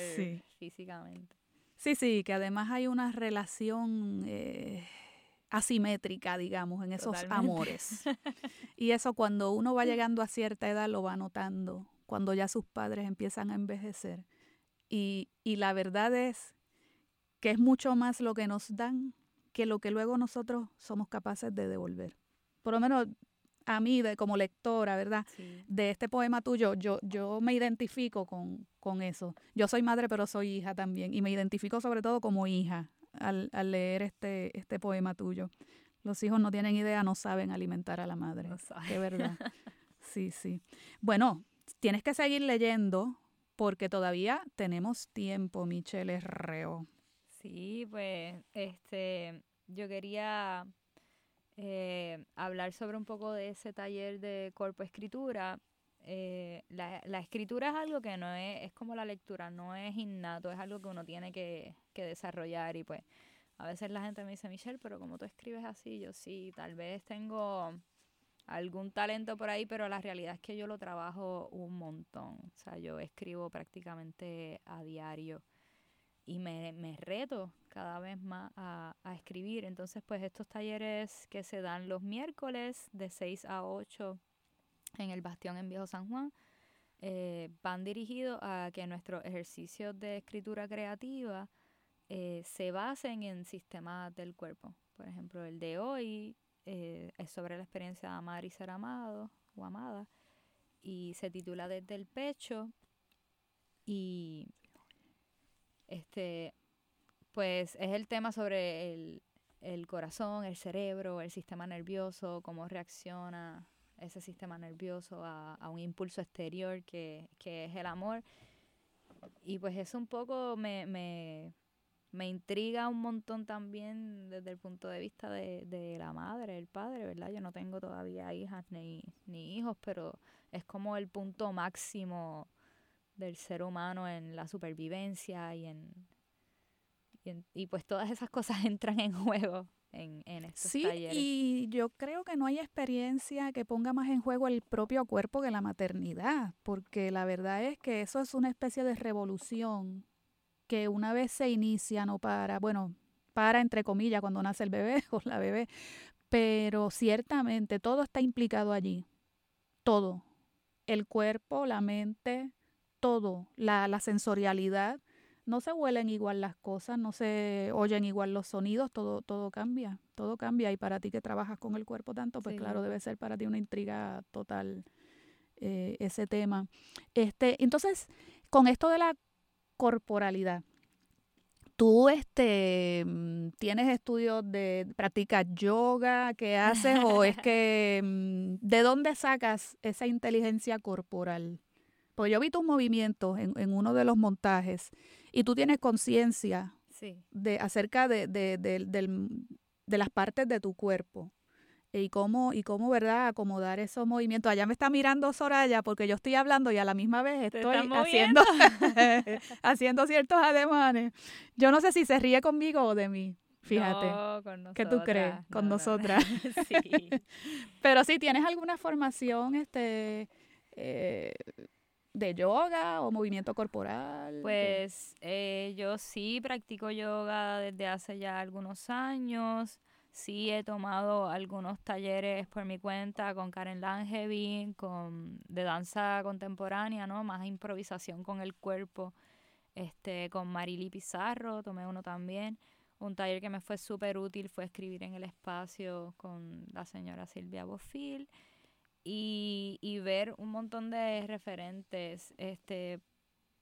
[SPEAKER 4] físicamente.
[SPEAKER 3] Sí, sí, que además hay una relación eh, asimétrica, digamos, en esos amores. Y eso cuando uno va llegando a cierta edad lo va notando, cuando ya sus padres empiezan a envejecer. Y, y la verdad es que es mucho más lo que nos dan que lo que luego nosotros somos capaces de devolver. Por lo menos a mí, de, como lectora, ¿verdad? De este poema tuyo, yo, yo me identifico con, con, eso. Yo soy madre, pero soy hija también. Y me identifico sobre todo como hija al, al leer este, este poema tuyo. Los hijos no tienen idea, no saben alimentar a la madre. No De verdad. Sí, sí. Bueno, tienes que seguir leyendo porque todavía tenemos tiempo, Michelle Herreo.
[SPEAKER 4] Sí, pues este, yo quería eh, hablar sobre un poco de ese taller de cuerpo escritura. Eh, la, la, escritura es algo que no es, es como la lectura, no es innato, es algo que uno tiene que, que desarrollar y pues a veces la gente me dice, Michelle, pero como tú escribes así, yo sí, tal vez tengo algún talento por ahí, pero la realidad es que yo lo trabajo un montón. O sea, yo escribo prácticamente a diario y me, me reto cada vez más a, a, escribir. Entonces, pues estos talleres que se dan los miércoles de 6 a 8 en el Bastión en Viejo San Juan, eh, van dirigidos a que nuestros ejercicios de escritura creativa eh, se basen en sistemas del cuerpo. Por ejemplo, el de hoy eh, es sobre la experiencia de amar y ser amado o amada y se titula Desde el pecho y este, pues es el tema sobre el, el corazón, el cerebro, el sistema nervioso, cómo reacciona ese sistema nervioso a, a un impulso exterior que, que, es el amor. Y pues eso un poco me, me, me, intriga un montón también desde el punto de vista de, de, la madre, el padre, ¿verdad? Yo no tengo todavía hijas ni, ni hijos, pero es como el punto máximo del ser humano en la supervivencia y en, y, pues todas esas cosas entran en juego en, en estos
[SPEAKER 3] sí, Y yo creo que no hay experiencia que ponga más en juego el propio cuerpo que la maternidad, porque la verdad es que eso es una especie de revolución que una vez se inicia no para, bueno, para entre comillas cuando nace el bebé o la bebé, pero ciertamente todo está implicado allí, todo, el cuerpo, la mente, todo, la, la sensorialidad, no se huelen igual las cosas, no se oyen igual los sonidos, todo, todo cambia, todo cambia. Y para ti que trabajas con el cuerpo tanto, pues claro, debe ser para ti una intriga total eh, ese tema. Este, entonces, con esto de la corporalidad, ¿Tú este, mm, tienes estudios de, practicas yoga, qué haces o es que, mm, ¿de dónde sacas esa inteligencia corporal? Pues yo vi tus movimientos en, en uno de los montajes y tú tienes conciencia de acerca de, de, de, las partes de tu cuerpo y cómo, y cómo, ¿verdad?, acomodar esos movimientos. Allá me está mirando Soraya porque yo estoy hablando y a la misma vez estoy haciendo, haciendo ciertos ademanes. Yo no sé si se ríe conmigo o de mí. Fíjate. ¿Qué tú crees? con nosotras. sí. Pero si tienes alguna formación, este, eh, de yoga o movimiento corporal?
[SPEAKER 4] Pues eh, yo sí practico yoga desde hace ya algunos años. Sí he tomado algunos talleres por mi cuenta con Karen Langevin, con de danza contemporánea, ¿no? Más improvisación con el cuerpo. Este, con Marily Pizarro tomé uno también. Un taller que me fue súper útil fue escribir en el espacio con la señora Silvia Bofil y, y ver un montón de referentes. Este,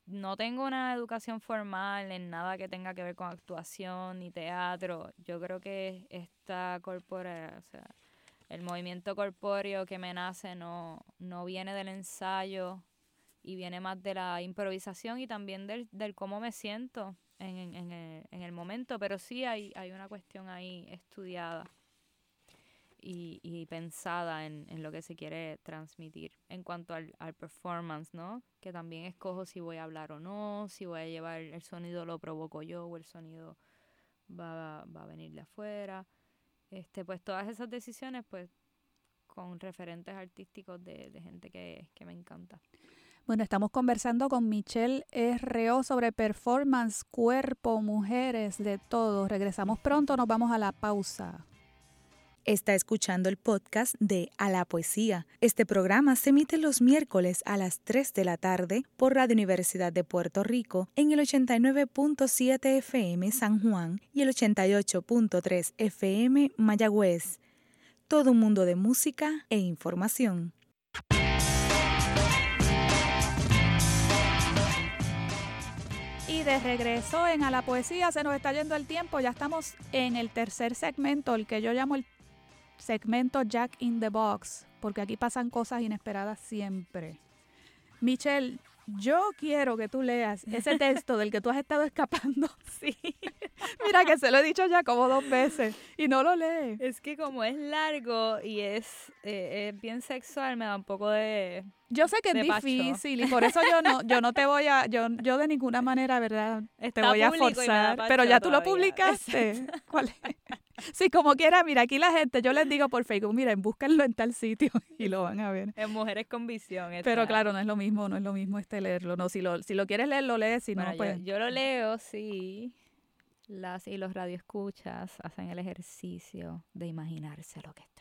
[SPEAKER 4] no tengo una educación formal en nada que tenga que ver con actuación ni teatro. Yo creo que esta corpórea, o sea, el movimiento corpóreo que me nace no, no viene del ensayo y viene más de la improvisación y también del, del cómo me siento en, en, en, el, en el momento, pero sí hay, hay una cuestión ahí estudiada. Y, pensada en, lo que se quiere transmitir. En cuanto al, performance, ¿no? Que también escojo si voy a hablar o no, si voy a llevar el sonido lo provoco yo o el sonido va, va a venir de afuera. Este, pues todas esas decisiones, pues con referentes artísticos de, gente que, que me encanta.
[SPEAKER 3] Bueno, estamos conversando con Michelle R.O. sobre performance, cuerpo, mujeres, de todo. Regresamos pronto, nos vamos a la pausa.
[SPEAKER 5] Está escuchando el podcast de A la Poesía. Este programa se emite los miércoles a las 3 de la tarde por Radio Universidad de Puerto Rico en el 89.7 FM San Juan y el 88.3 FM Mayagüez. Todo un mundo de música e información.
[SPEAKER 3] Y de regreso en A la Poesía, se nos está yendo el tiempo, ya estamos en el tercer segmento, el que yo llamo el segmento Jack in the Box, porque aquí pasan cosas inesperadas siempre. Michelle, yo quiero que tú leas ese texto del que tú has estado escapando.
[SPEAKER 4] Sí.
[SPEAKER 3] Mira que se lo he dicho ya como dos veces y no lo lees.
[SPEAKER 4] Es que como es largo y es, eh, bien sexual, me da un poco de...
[SPEAKER 3] Yo sé que es difícil y por eso yo no, yo no te voy a, yo, yo de ninguna manera, ¿verdad? te voy a forzar. Pero ya tú lo publicaste. ¿Cuál es? Sí, como quiera, mira, aquí la gente, yo les digo por Facebook, miren, búsquenlo en tal sitio y lo van a ver.
[SPEAKER 4] En Mujeres con Visión.
[SPEAKER 3] Pero claro, no es lo mismo, no es lo mismo este leerlo. No, si lo, si lo quieres leer, lo lees, si no, pues...
[SPEAKER 4] Yo, lo leo, sí. Las y los radioescuchas hacen el ejercicio de imaginarse lo que leyendo.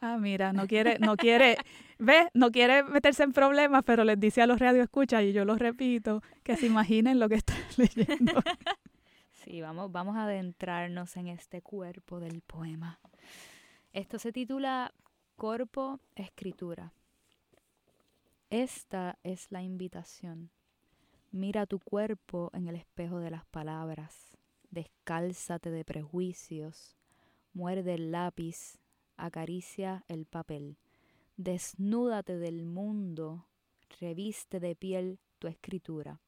[SPEAKER 3] Ah, mira, no quiere, no quiere, ve, no quiere meterse en problemas, pero les dice a los radioescuchas, y yo lo repito, que se imaginen lo que estoy leyendo.
[SPEAKER 4] Sí, vamos, vamos a adentrarnos en este cuerpo del poema. Esto se titula Corpo Escritura. Esta es la invitación. Mira tu cuerpo en el espejo de las palabras. Descálzate de prejuicios. Muerde el lápiz. Acaricia el papel. Desnúdate del mundo. Reviste de piel tu escritura.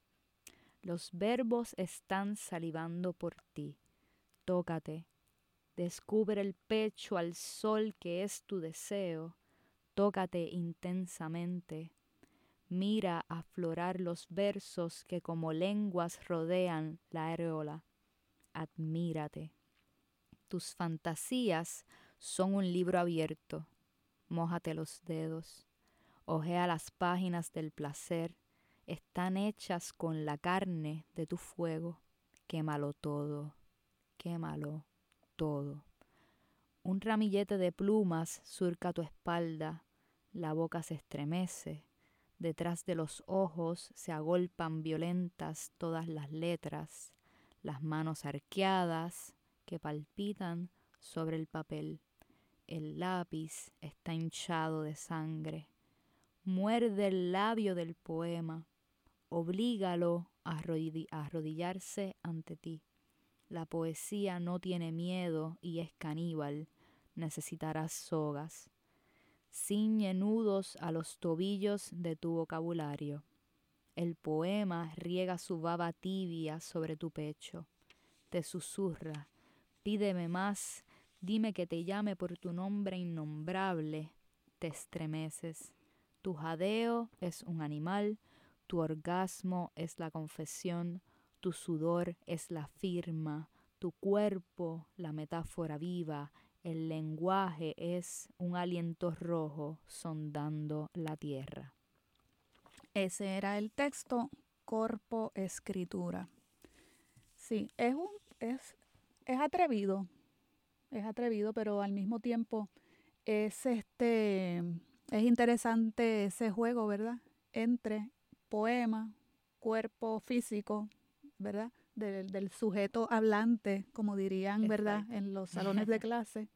[SPEAKER 4] Los verbos están salivando por ti. Tócate. Descubre el pecho al sol que es tu deseo. Tócate intensamente. Mira aflorar los versos que como lenguas rodean la areola. Admírate. Tus fantasías son un libro abierto. Mójate los dedos. Ojea las páginas del placer están hechas con la carne de tu fuego. Quémalo todo, quémalo todo. Un ramillete de plumas surca tu espalda, la boca se estremece, detrás de los ojos se agolpan violentas todas las letras, las manos arqueadas que palpitan sobre el papel. El lápiz está hinchado de sangre. Muerde el labio del poema oblígalo a arrodillarse ante ti. La poesía no tiene miedo y es caníbal, necesitarás sogas. Ciñe nudos a los tobillos de tu vocabulario. El poema riega su baba tibia sobre tu pecho. Te susurra, pídeme más, dime que te llame por tu nombre innombrable. Te estremeces. Tu jadeo es un animal, tu orgasmo es la confesión, tu sudor es la firma, tu cuerpo la metáfora viva, el lenguaje es un aliento rojo sondando la tierra.
[SPEAKER 3] Ese era el texto, corpo escritura. Sí, es un es, es atrevido, es atrevido, pero al mismo tiempo es este es interesante ese juego, ¿verdad? Entre poema, cuerpo físico, ¿verdad? Del, sujeto hablante, como dirían, ¿verdad? En los salones de clase.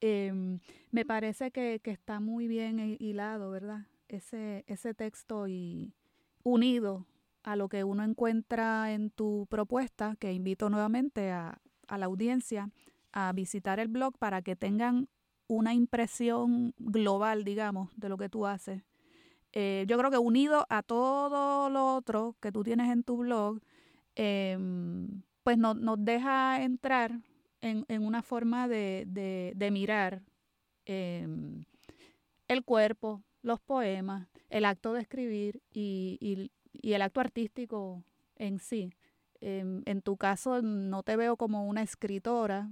[SPEAKER 3] Em, me parece que, está muy bien hilado, ¿verdad? Ese, ese texto y unido a lo que uno encuentra en tu propuesta, que invito nuevamente a, a la audiencia a visitar el blog para que tengan una impresión global, digamos, de lo que tú haces eh, yo creo que unido a todo lo otro que tú tienes en tu blog, em, pues nos deja entrar en, una forma de, mirar em, el cuerpo, los poemas, el acto de escribir y, el acto artístico en sí. Em, en tu caso no te veo como una escritora,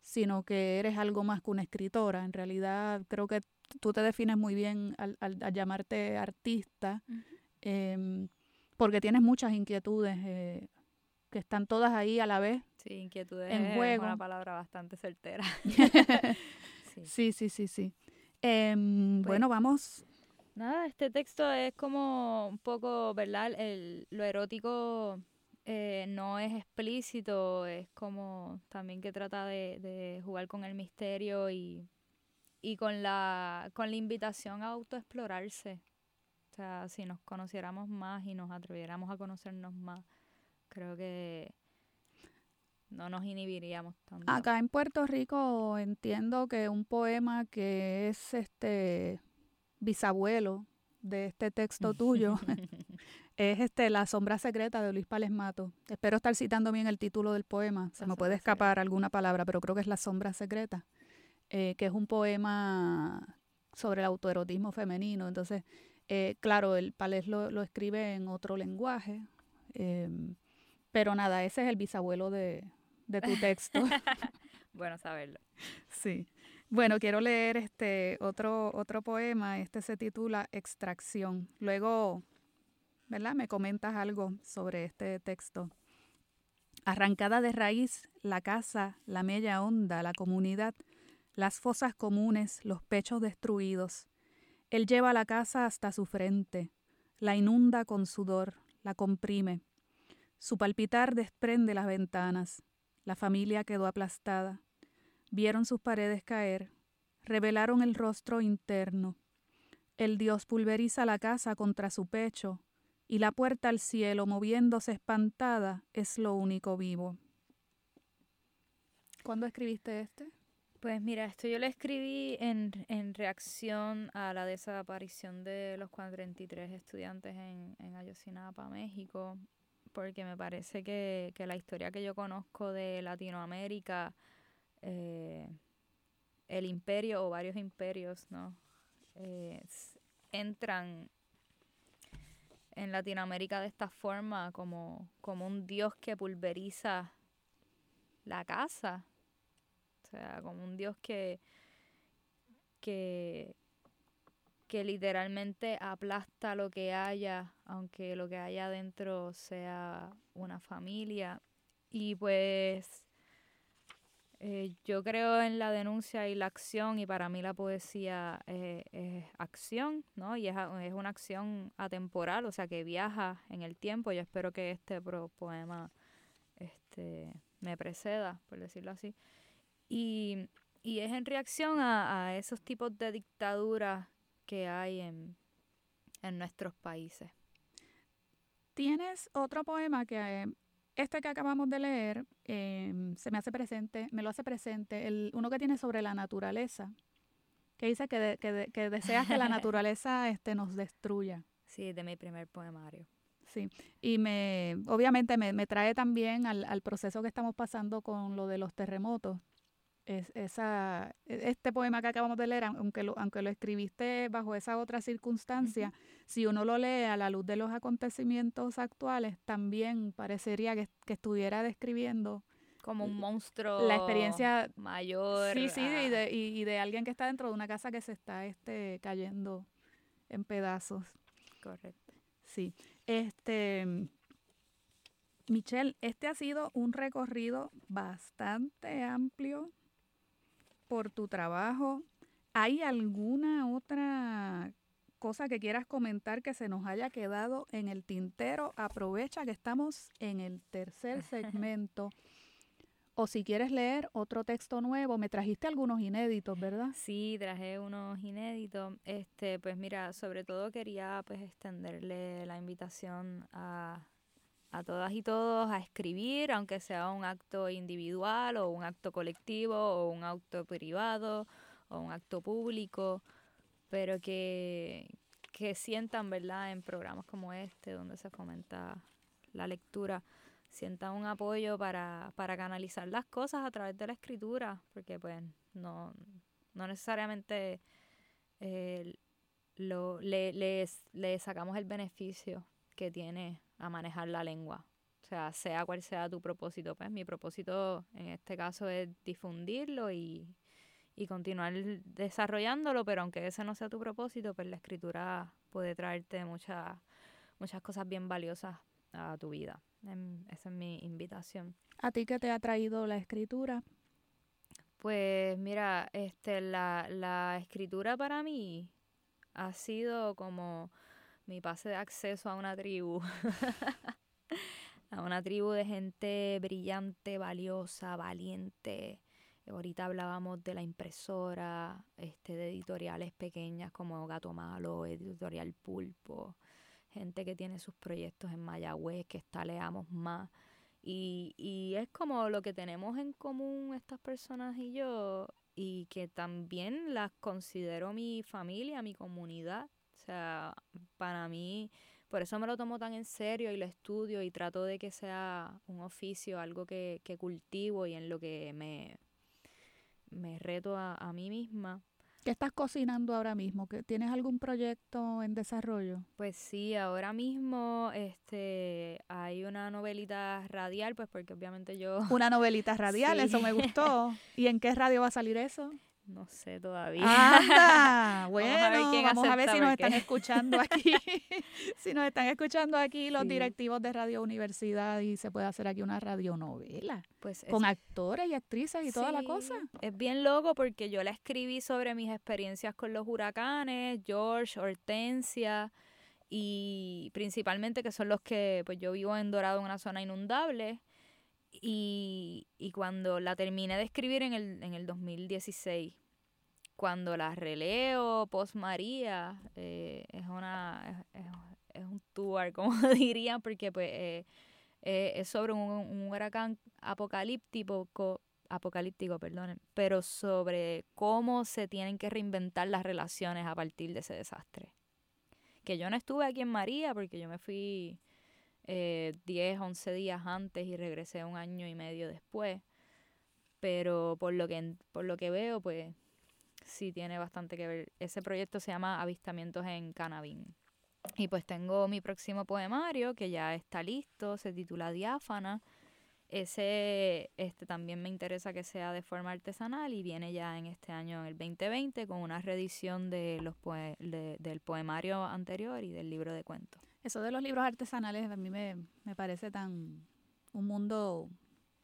[SPEAKER 3] sino que eres algo más que una escritora. En realidad creo que tú te defines muy bien al, llamarte artista, em, porque tienes muchas inquietudes eh, que están todas ahí a la vez.
[SPEAKER 4] Sí, inquietudes en juego. es una palabra bastante certera.
[SPEAKER 3] sí, sí, sí, sí. Em, pues bueno, vamos.
[SPEAKER 4] Nada, este texto es como un poco, ¿verdad? El, lo erótico eh, no es explícito, es como también que trata de, jugar con el misterio y, y con, la, con la invitación a autoexplorarse. O sea, si nos conociéramos más y nos atreviéramos a conocernos más, creo que no nos inhibiríamos tanto.
[SPEAKER 3] Acá en Puerto Rico entiendo que un poema que es este bisabuelo de este texto tuyo es este La sombra secreta de Luis Pález Mato. Espero estar citando bien el título del poema. Se me puede escapar alguna palabra, pero creo que es La sombra secreta, eh, que es un poema sobre el autoerotismo femenino. Entonces, eh, claro, el Pález lo, lo, escribe en otro lenguaje, em, pero nada, ese es el bisabuelo de, de tu texto.
[SPEAKER 4] bueno saberlo.
[SPEAKER 3] Sí. Bueno, quiero leer este otro, otro poema. Este se titula Extracción. Luego, ¿verdad? Me comentas algo sobre este texto. Arrancada de raíz, la casa, la mella honda, la comunidad, las fosas comunes, los pechos destruidos. Él lleva la casa hasta su frente, la inunda con sudor, la comprime. Su palpitar desprende las ventanas. La familia quedó aplastada. Vieron sus paredes caer, revelaron el rostro interno. El dios pulveriza la casa contra su pecho, y la puerta al cielo, moviéndose espantada, es lo único vivo. ¿Cuándo escribiste este?
[SPEAKER 4] Pues mira, esto yo lo escribí en, en reacción a la desaparición de los 43 estudiantes en, en Ayotzinapa, México porque me parece que, la historia que yo conozco de Latinoamérica, eh, el imperio o varios imperios, ¿no? entran en Latinoamérica de esta forma como, como un dios que pulveriza la casa. O sea, como un dios que, que, que literalmente aplasta lo que haya, aunque lo que haya adentro sea una familia. Y pues eh, yo creo en la denuncia y la acción y para mí la poesía eh, es acción, ¿no? Y es, es, una acción atemporal, o sea, que viaja en el tiempo. Yo espero que este poema este, me preceda, por decirlo así. Y, y es en reacción a, a esos tipos de dictaduras que hay en, nuestros países.
[SPEAKER 3] Tienes otro poema que eh, este que acabamos de leer em, se me hace presente, me lo hace presente, el, uno que tiene sobre la naturaleza, que dice que, que, deseas que la naturaleza este, nos destruya.
[SPEAKER 4] Sí, de mi primer poemario.
[SPEAKER 3] Sí, y me, obviamente me, me trae también al, al, proceso que estamos pasando con lo de los terremotos es, esa, e, este poema que acabamos de leer, aunque lo, aunque lo escribiste bajo esa otra circunstancia, si uno lo lee a la luz de los acontecimientos actuales, también parecería que, estuviera describiendo
[SPEAKER 4] como un monstruo
[SPEAKER 3] la experiencia
[SPEAKER 4] mayor
[SPEAKER 3] sí sí y, de, y, de alguien que está dentro de una casa que se está este cayendo en pedazos.
[SPEAKER 4] Correcto.
[SPEAKER 3] Sí este Michelle, este ha sido un recorrido bastante amplio por tu trabajo. ¿Hay alguna otra cosa que quieras comentar que se nos haya quedado en el tintero? Aprovecha que estamos en el tercer segmento. O si quieres leer otro texto nuevo, me trajiste algunos inéditos, ¿verdad?
[SPEAKER 4] Sí, traje unos inéditos. Este, pues mira, sobre todo quería pues extenderle la invitación a a todas y todos a escribir, aunque sea un acto individual o un acto colectivo o un acto privado o un acto público, pero que, que sientan, ¿verdad?, en programas como este, donde se fomenta la lectura, sientan un apoyo para, para canalizar las cosas a través de la escritura, porque pues no, no necesariamente eh, lo, le, le, le sacamos el beneficio que tiene a manejar la lengua. O sea, sea cual sea tu propósito, pues mi propósito en este caso es difundirlo y, y continuar desarrollándolo, pero aunque ese no sea tu propósito, pues la escritura puede traerte muchas muchas cosas bien valiosas a tu vida. Em, esa es mi invitación.
[SPEAKER 3] ¿A ti qué te ha traído la escritura?
[SPEAKER 4] Pues mira, este, la, la escritura para mí ha sido como mi pase de acceso a una tribu. a una tribu de gente brillante, valiosa, valiente. Ahorita hablábamos de la impresora, este, de editoriales pequeñas como Gato Malo, Editorial Pulpo, gente que tiene sus proyectos en Mayagüez, que está Leamos Más. Y, y es como lo que tenemos en común estas personas y yo, y que también las considero mi familia, mi comunidad. O sea, para mí, por eso me lo tomo tan en serio y lo estudio y trato de que sea un oficio, algo que, que cultivo y en lo que me, me reto a, a mí misma
[SPEAKER 3] ¿Qué estás cocinando ahora mismo? ¿Tienes algún proyecto en desarrollo?
[SPEAKER 4] Pues sí, ahora mismo este, hay una novelita radial, pues porque obviamente yo...
[SPEAKER 3] Una novelita radial, eso me gustó. ¿Y en qué radio va a salir eso?
[SPEAKER 4] No sé todavía.
[SPEAKER 3] Anda, bueno, vamos a ver, si nos están escuchando aquí. si nos están escuchando aquí los directivos de Radio Universidad y se puede hacer aquí una radionovela. Pues con actores y actrices y toda la cosa.
[SPEAKER 4] Es bien loco porque yo la escribí sobre mis experiencias con los huracanes, George, Hortensia y principalmente que son los que pues yo vivo en Dorado en una zona inundable y, y cuando la terminé de escribir en el, en el 2016 cuando la releo post María, eh, es una es, es, un tour, como dirían, porque pues eh, eh, es sobre un, un, huracán apocalíptico, apocalíptico, pero sobre cómo se tienen que reinventar las relaciones a partir de ese desastre. Que yo no estuve aquí en María porque yo me fui eh, 10, 11 días antes y regresé un año y medio después. Pero por lo que, por lo que veo, pues sí tiene bastante que ver. Ese proyecto se llama Avistamientos en Canabín. Y pues tengo mi próximo poemario que ya está listo, se titula Diáfana. Ese este también me interesa que sea de forma artesanal y viene ya en este año, en el 2020, con una reedición de los del poemario anterior y del libro de cuentos.
[SPEAKER 3] Eso de los libros artesanales a mí me, me parece tan un mundo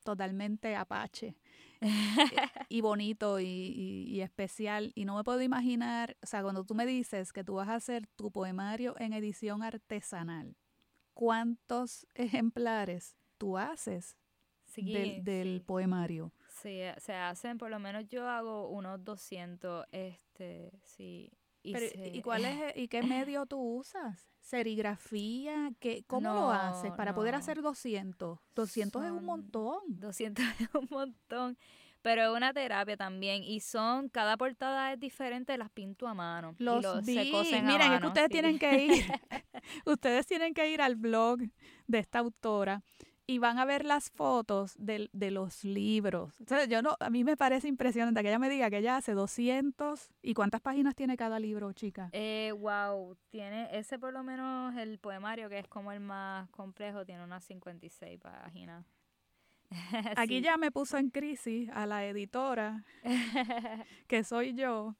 [SPEAKER 3] totalmente apache y bonito y, especial. Y no me puedo imaginar, o sea, cuando tú me dices que tú vas a hacer tu poemario en edición artesanal, ¿cuántos ejemplares tú haces del, poemario?
[SPEAKER 4] Sí, se hacen, por lo menos yo hago unos 200, este, sí.
[SPEAKER 3] Y, ¿y cuál es, ¿Y qué medio tú usas? serigrafía? ¿Qué, ¿Cómo lo haces para poder hacer 200? 200 es un montón.
[SPEAKER 4] 200 es un montón. Pero es una terapia también. Y son, cada portada es diferente, las pinto a mano.
[SPEAKER 3] Los, Se cosen Miren, es que ustedes tienen que ir. ustedes tienen que ir al blog de esta autora y van a ver las fotos de, de los libros. Entonces, yo no, a mí me parece impresionante que ella me diga que ella hace 200. ¿Y cuántas páginas tiene cada libro, chica?
[SPEAKER 4] Eh, wow, tiene ese por lo menos el poemario, que es como el más complejo, tiene unas 56 páginas.
[SPEAKER 3] Aquí ya me puso en crisis a la editora, que soy yo.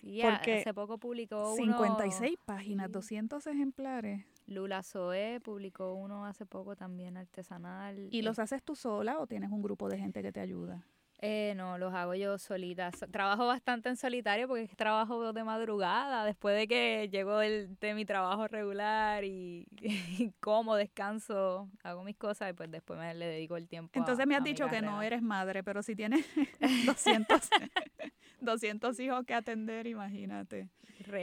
[SPEAKER 4] Sí, porque hace poco publicó
[SPEAKER 3] 56 páginas, 200 ejemplares.
[SPEAKER 4] Lula Zoe publicó uno hace poco también artesanal.
[SPEAKER 3] ¿Y los haces tú sola o tienes un grupo de gente que te ayuda?
[SPEAKER 4] Eh, no, los hago yo solita. Trabajo bastante en solitario porque trabajo de madrugada. Después de que llego del, de mi trabajo regular y, como, descanso, hago mis cosas y pues después me le dedico el tiempo.
[SPEAKER 3] Entonces me has dicho que no eres madre, pero si tienes 200, 200 hijos que atender, imagínate.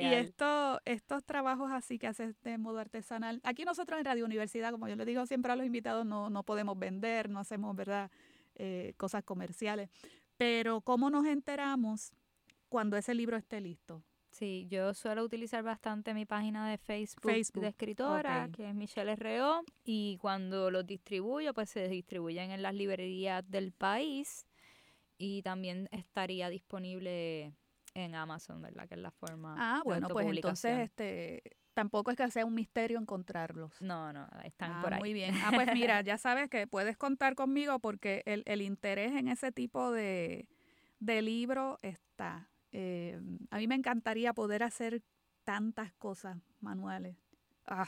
[SPEAKER 3] Y esto, estos trabajos así que haces de modo artesanal, aquí nosotros en Radio Universidad, como yo le digo siempre a los invitados, no, no podemos vender, no hacemos, ¿verdad?, eh, cosas comerciales. Pero ¿cómo nos enteramos cuando ese libro esté listo?
[SPEAKER 4] Sí, yo suelo utilizar bastante mi página de Facebook, de escritora, que es Michelle R.O. Y cuando los distribuyo, pues se distribuyen en las librerías del país. Y también estaría disponible en Amazon, ¿verdad? Que es la forma.
[SPEAKER 3] Ah,
[SPEAKER 4] de
[SPEAKER 3] bueno, pues entonces este tampoco es que sea un misterio encontrarlos.
[SPEAKER 4] No, no, están
[SPEAKER 3] Ah,
[SPEAKER 4] por ahí.
[SPEAKER 3] Muy bien. Ah, pues mira, ya sabes que puedes contar conmigo porque el, el interés en ese tipo de, de libro está. Eh, a mí me encantaría poder hacer tantas cosas manuales. Ah,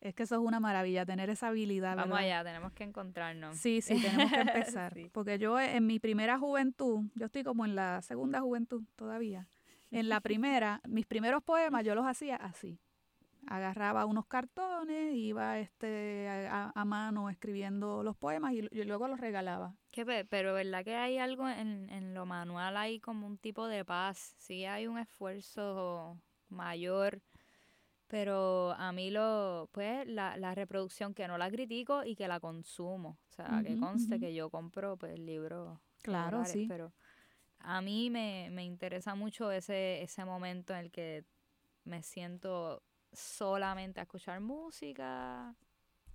[SPEAKER 3] es que eso es una maravilla, tener esa habilidad.
[SPEAKER 4] Vamos
[SPEAKER 3] ¿verdad?
[SPEAKER 4] allá, tenemos que encontrarnos.
[SPEAKER 3] Sí, sí, tenemos que empezar.
[SPEAKER 4] Sí.
[SPEAKER 3] Porque yo en mi primera juventud, yo estoy como en la segunda juventud todavía. En la primera, mis primeros poemas yo los hacía así. Agarraba unos cartones, iba este a, a mano escribiendo los poemas y, y luego los regalaba.
[SPEAKER 4] Que pe- pero verdad que hay algo en, en lo manual, hay como un tipo de paz, sí hay un esfuerzo mayor, pero a mí lo, pues la, la reproducción que no la critico y que la consumo, o sea, que conste que yo compro pues libros
[SPEAKER 3] Claro, sí.
[SPEAKER 4] pero a mí me, me interesa mucho ese, ese momento en el que me siento solamente a escuchar música,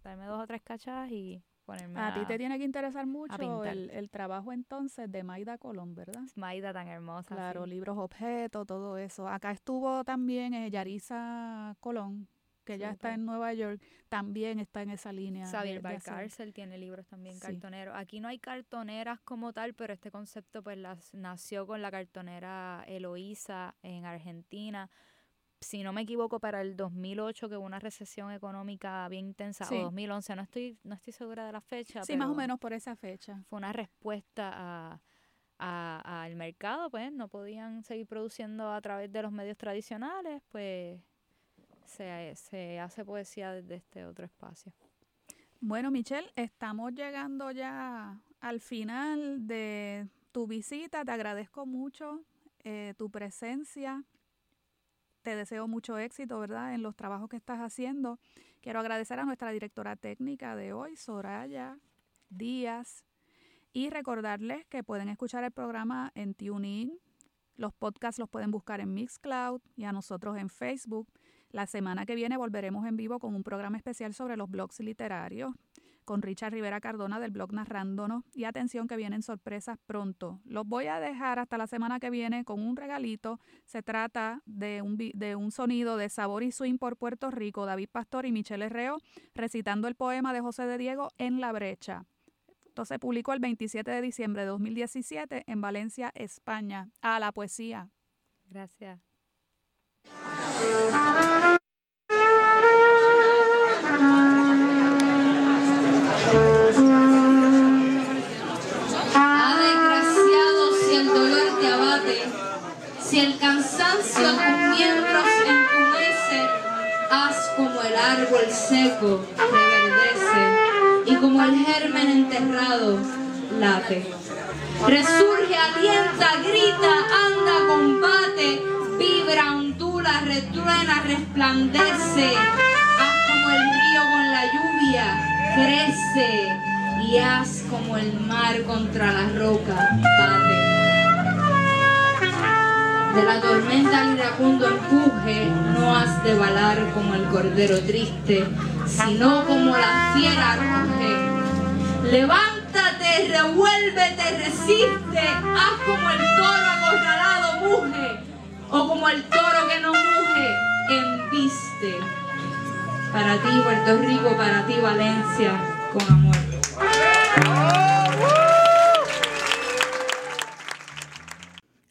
[SPEAKER 4] darme dos o tres cachas y ponerme
[SPEAKER 3] A ti te tiene que interesar mucho el, el trabajo entonces de Maida Colón, ¿verdad?
[SPEAKER 4] Maida tan hermosa.
[SPEAKER 3] Claro,
[SPEAKER 4] sí.
[SPEAKER 3] libros objetos, todo eso. Acá estuvo también eh, Yarisa Colón, que ya está en Nueva York, también está en esa línea.
[SPEAKER 4] Xavier Valcárcel tiene libros también
[SPEAKER 3] Sí.
[SPEAKER 4] cartoneros. Aquí no hay cartoneras como tal, pero este concepto pues las, nació con la cartonera Eloísa en Argentina. Si no me equivoco, para el 2008 que hubo una recesión económica bien intensa,
[SPEAKER 3] Sí.
[SPEAKER 4] o 2011, no estoy, no estoy segura de la fecha.
[SPEAKER 3] Sí, más o
[SPEAKER 4] pero
[SPEAKER 3] menos por esa fecha.
[SPEAKER 4] Fue una respuesta a, a- al mercado, pues no podían seguir produciendo a través de los medios tradicionales, pues se, se hace poesía desde este otro espacio.
[SPEAKER 3] Bueno, Michelle, estamos llegando ya al final de tu visita. Te agradezco mucho eh, tu presencia. Te deseo mucho éxito, ¿verdad?, en los trabajos que estás haciendo. Quiero agradecer a nuestra directora técnica de hoy, Soraya Díaz, y recordarles que pueden escuchar el programa en TuneIn. Los podcasts los pueden buscar en Mixcloud y a nosotros en Facebook. La semana que viene volveremos en vivo con un programa especial sobre los blogs literarios con Richard Rivera Cardona del blog Narrándonos. Y atención que vienen sorpresas pronto. Los voy a dejar hasta la semana que viene con un regalito. Se trata de un, de un sonido de Sabor y Swing por Puerto Rico. David Pastor y Michelle Herreo recitando el poema de José de Diego en La Brecha. Esto se publicó el 27 de diciembre de 2017 en Valencia, España. A la poesía.
[SPEAKER 4] Gracias.
[SPEAKER 2] Si el cansancio a tus miembros entumece, haz como el árbol seco reverdece y como el germen enterrado late. Resurge, alienta, grita, anda, combate, vibra, ondula, retruena, resplandece. Haz como el río con la lluvia, crece y haz como el mar contra la roca, bate. De la tormenta al iracundo empuje, no has de balar como el cordero triste, sino como la fiera ruge. Levántate, revuélvete, resiste, haz como el toro acorralado muge, o como el toro que no muge, embiste. Para ti, Puerto Rico, para ti, Valencia, con amor.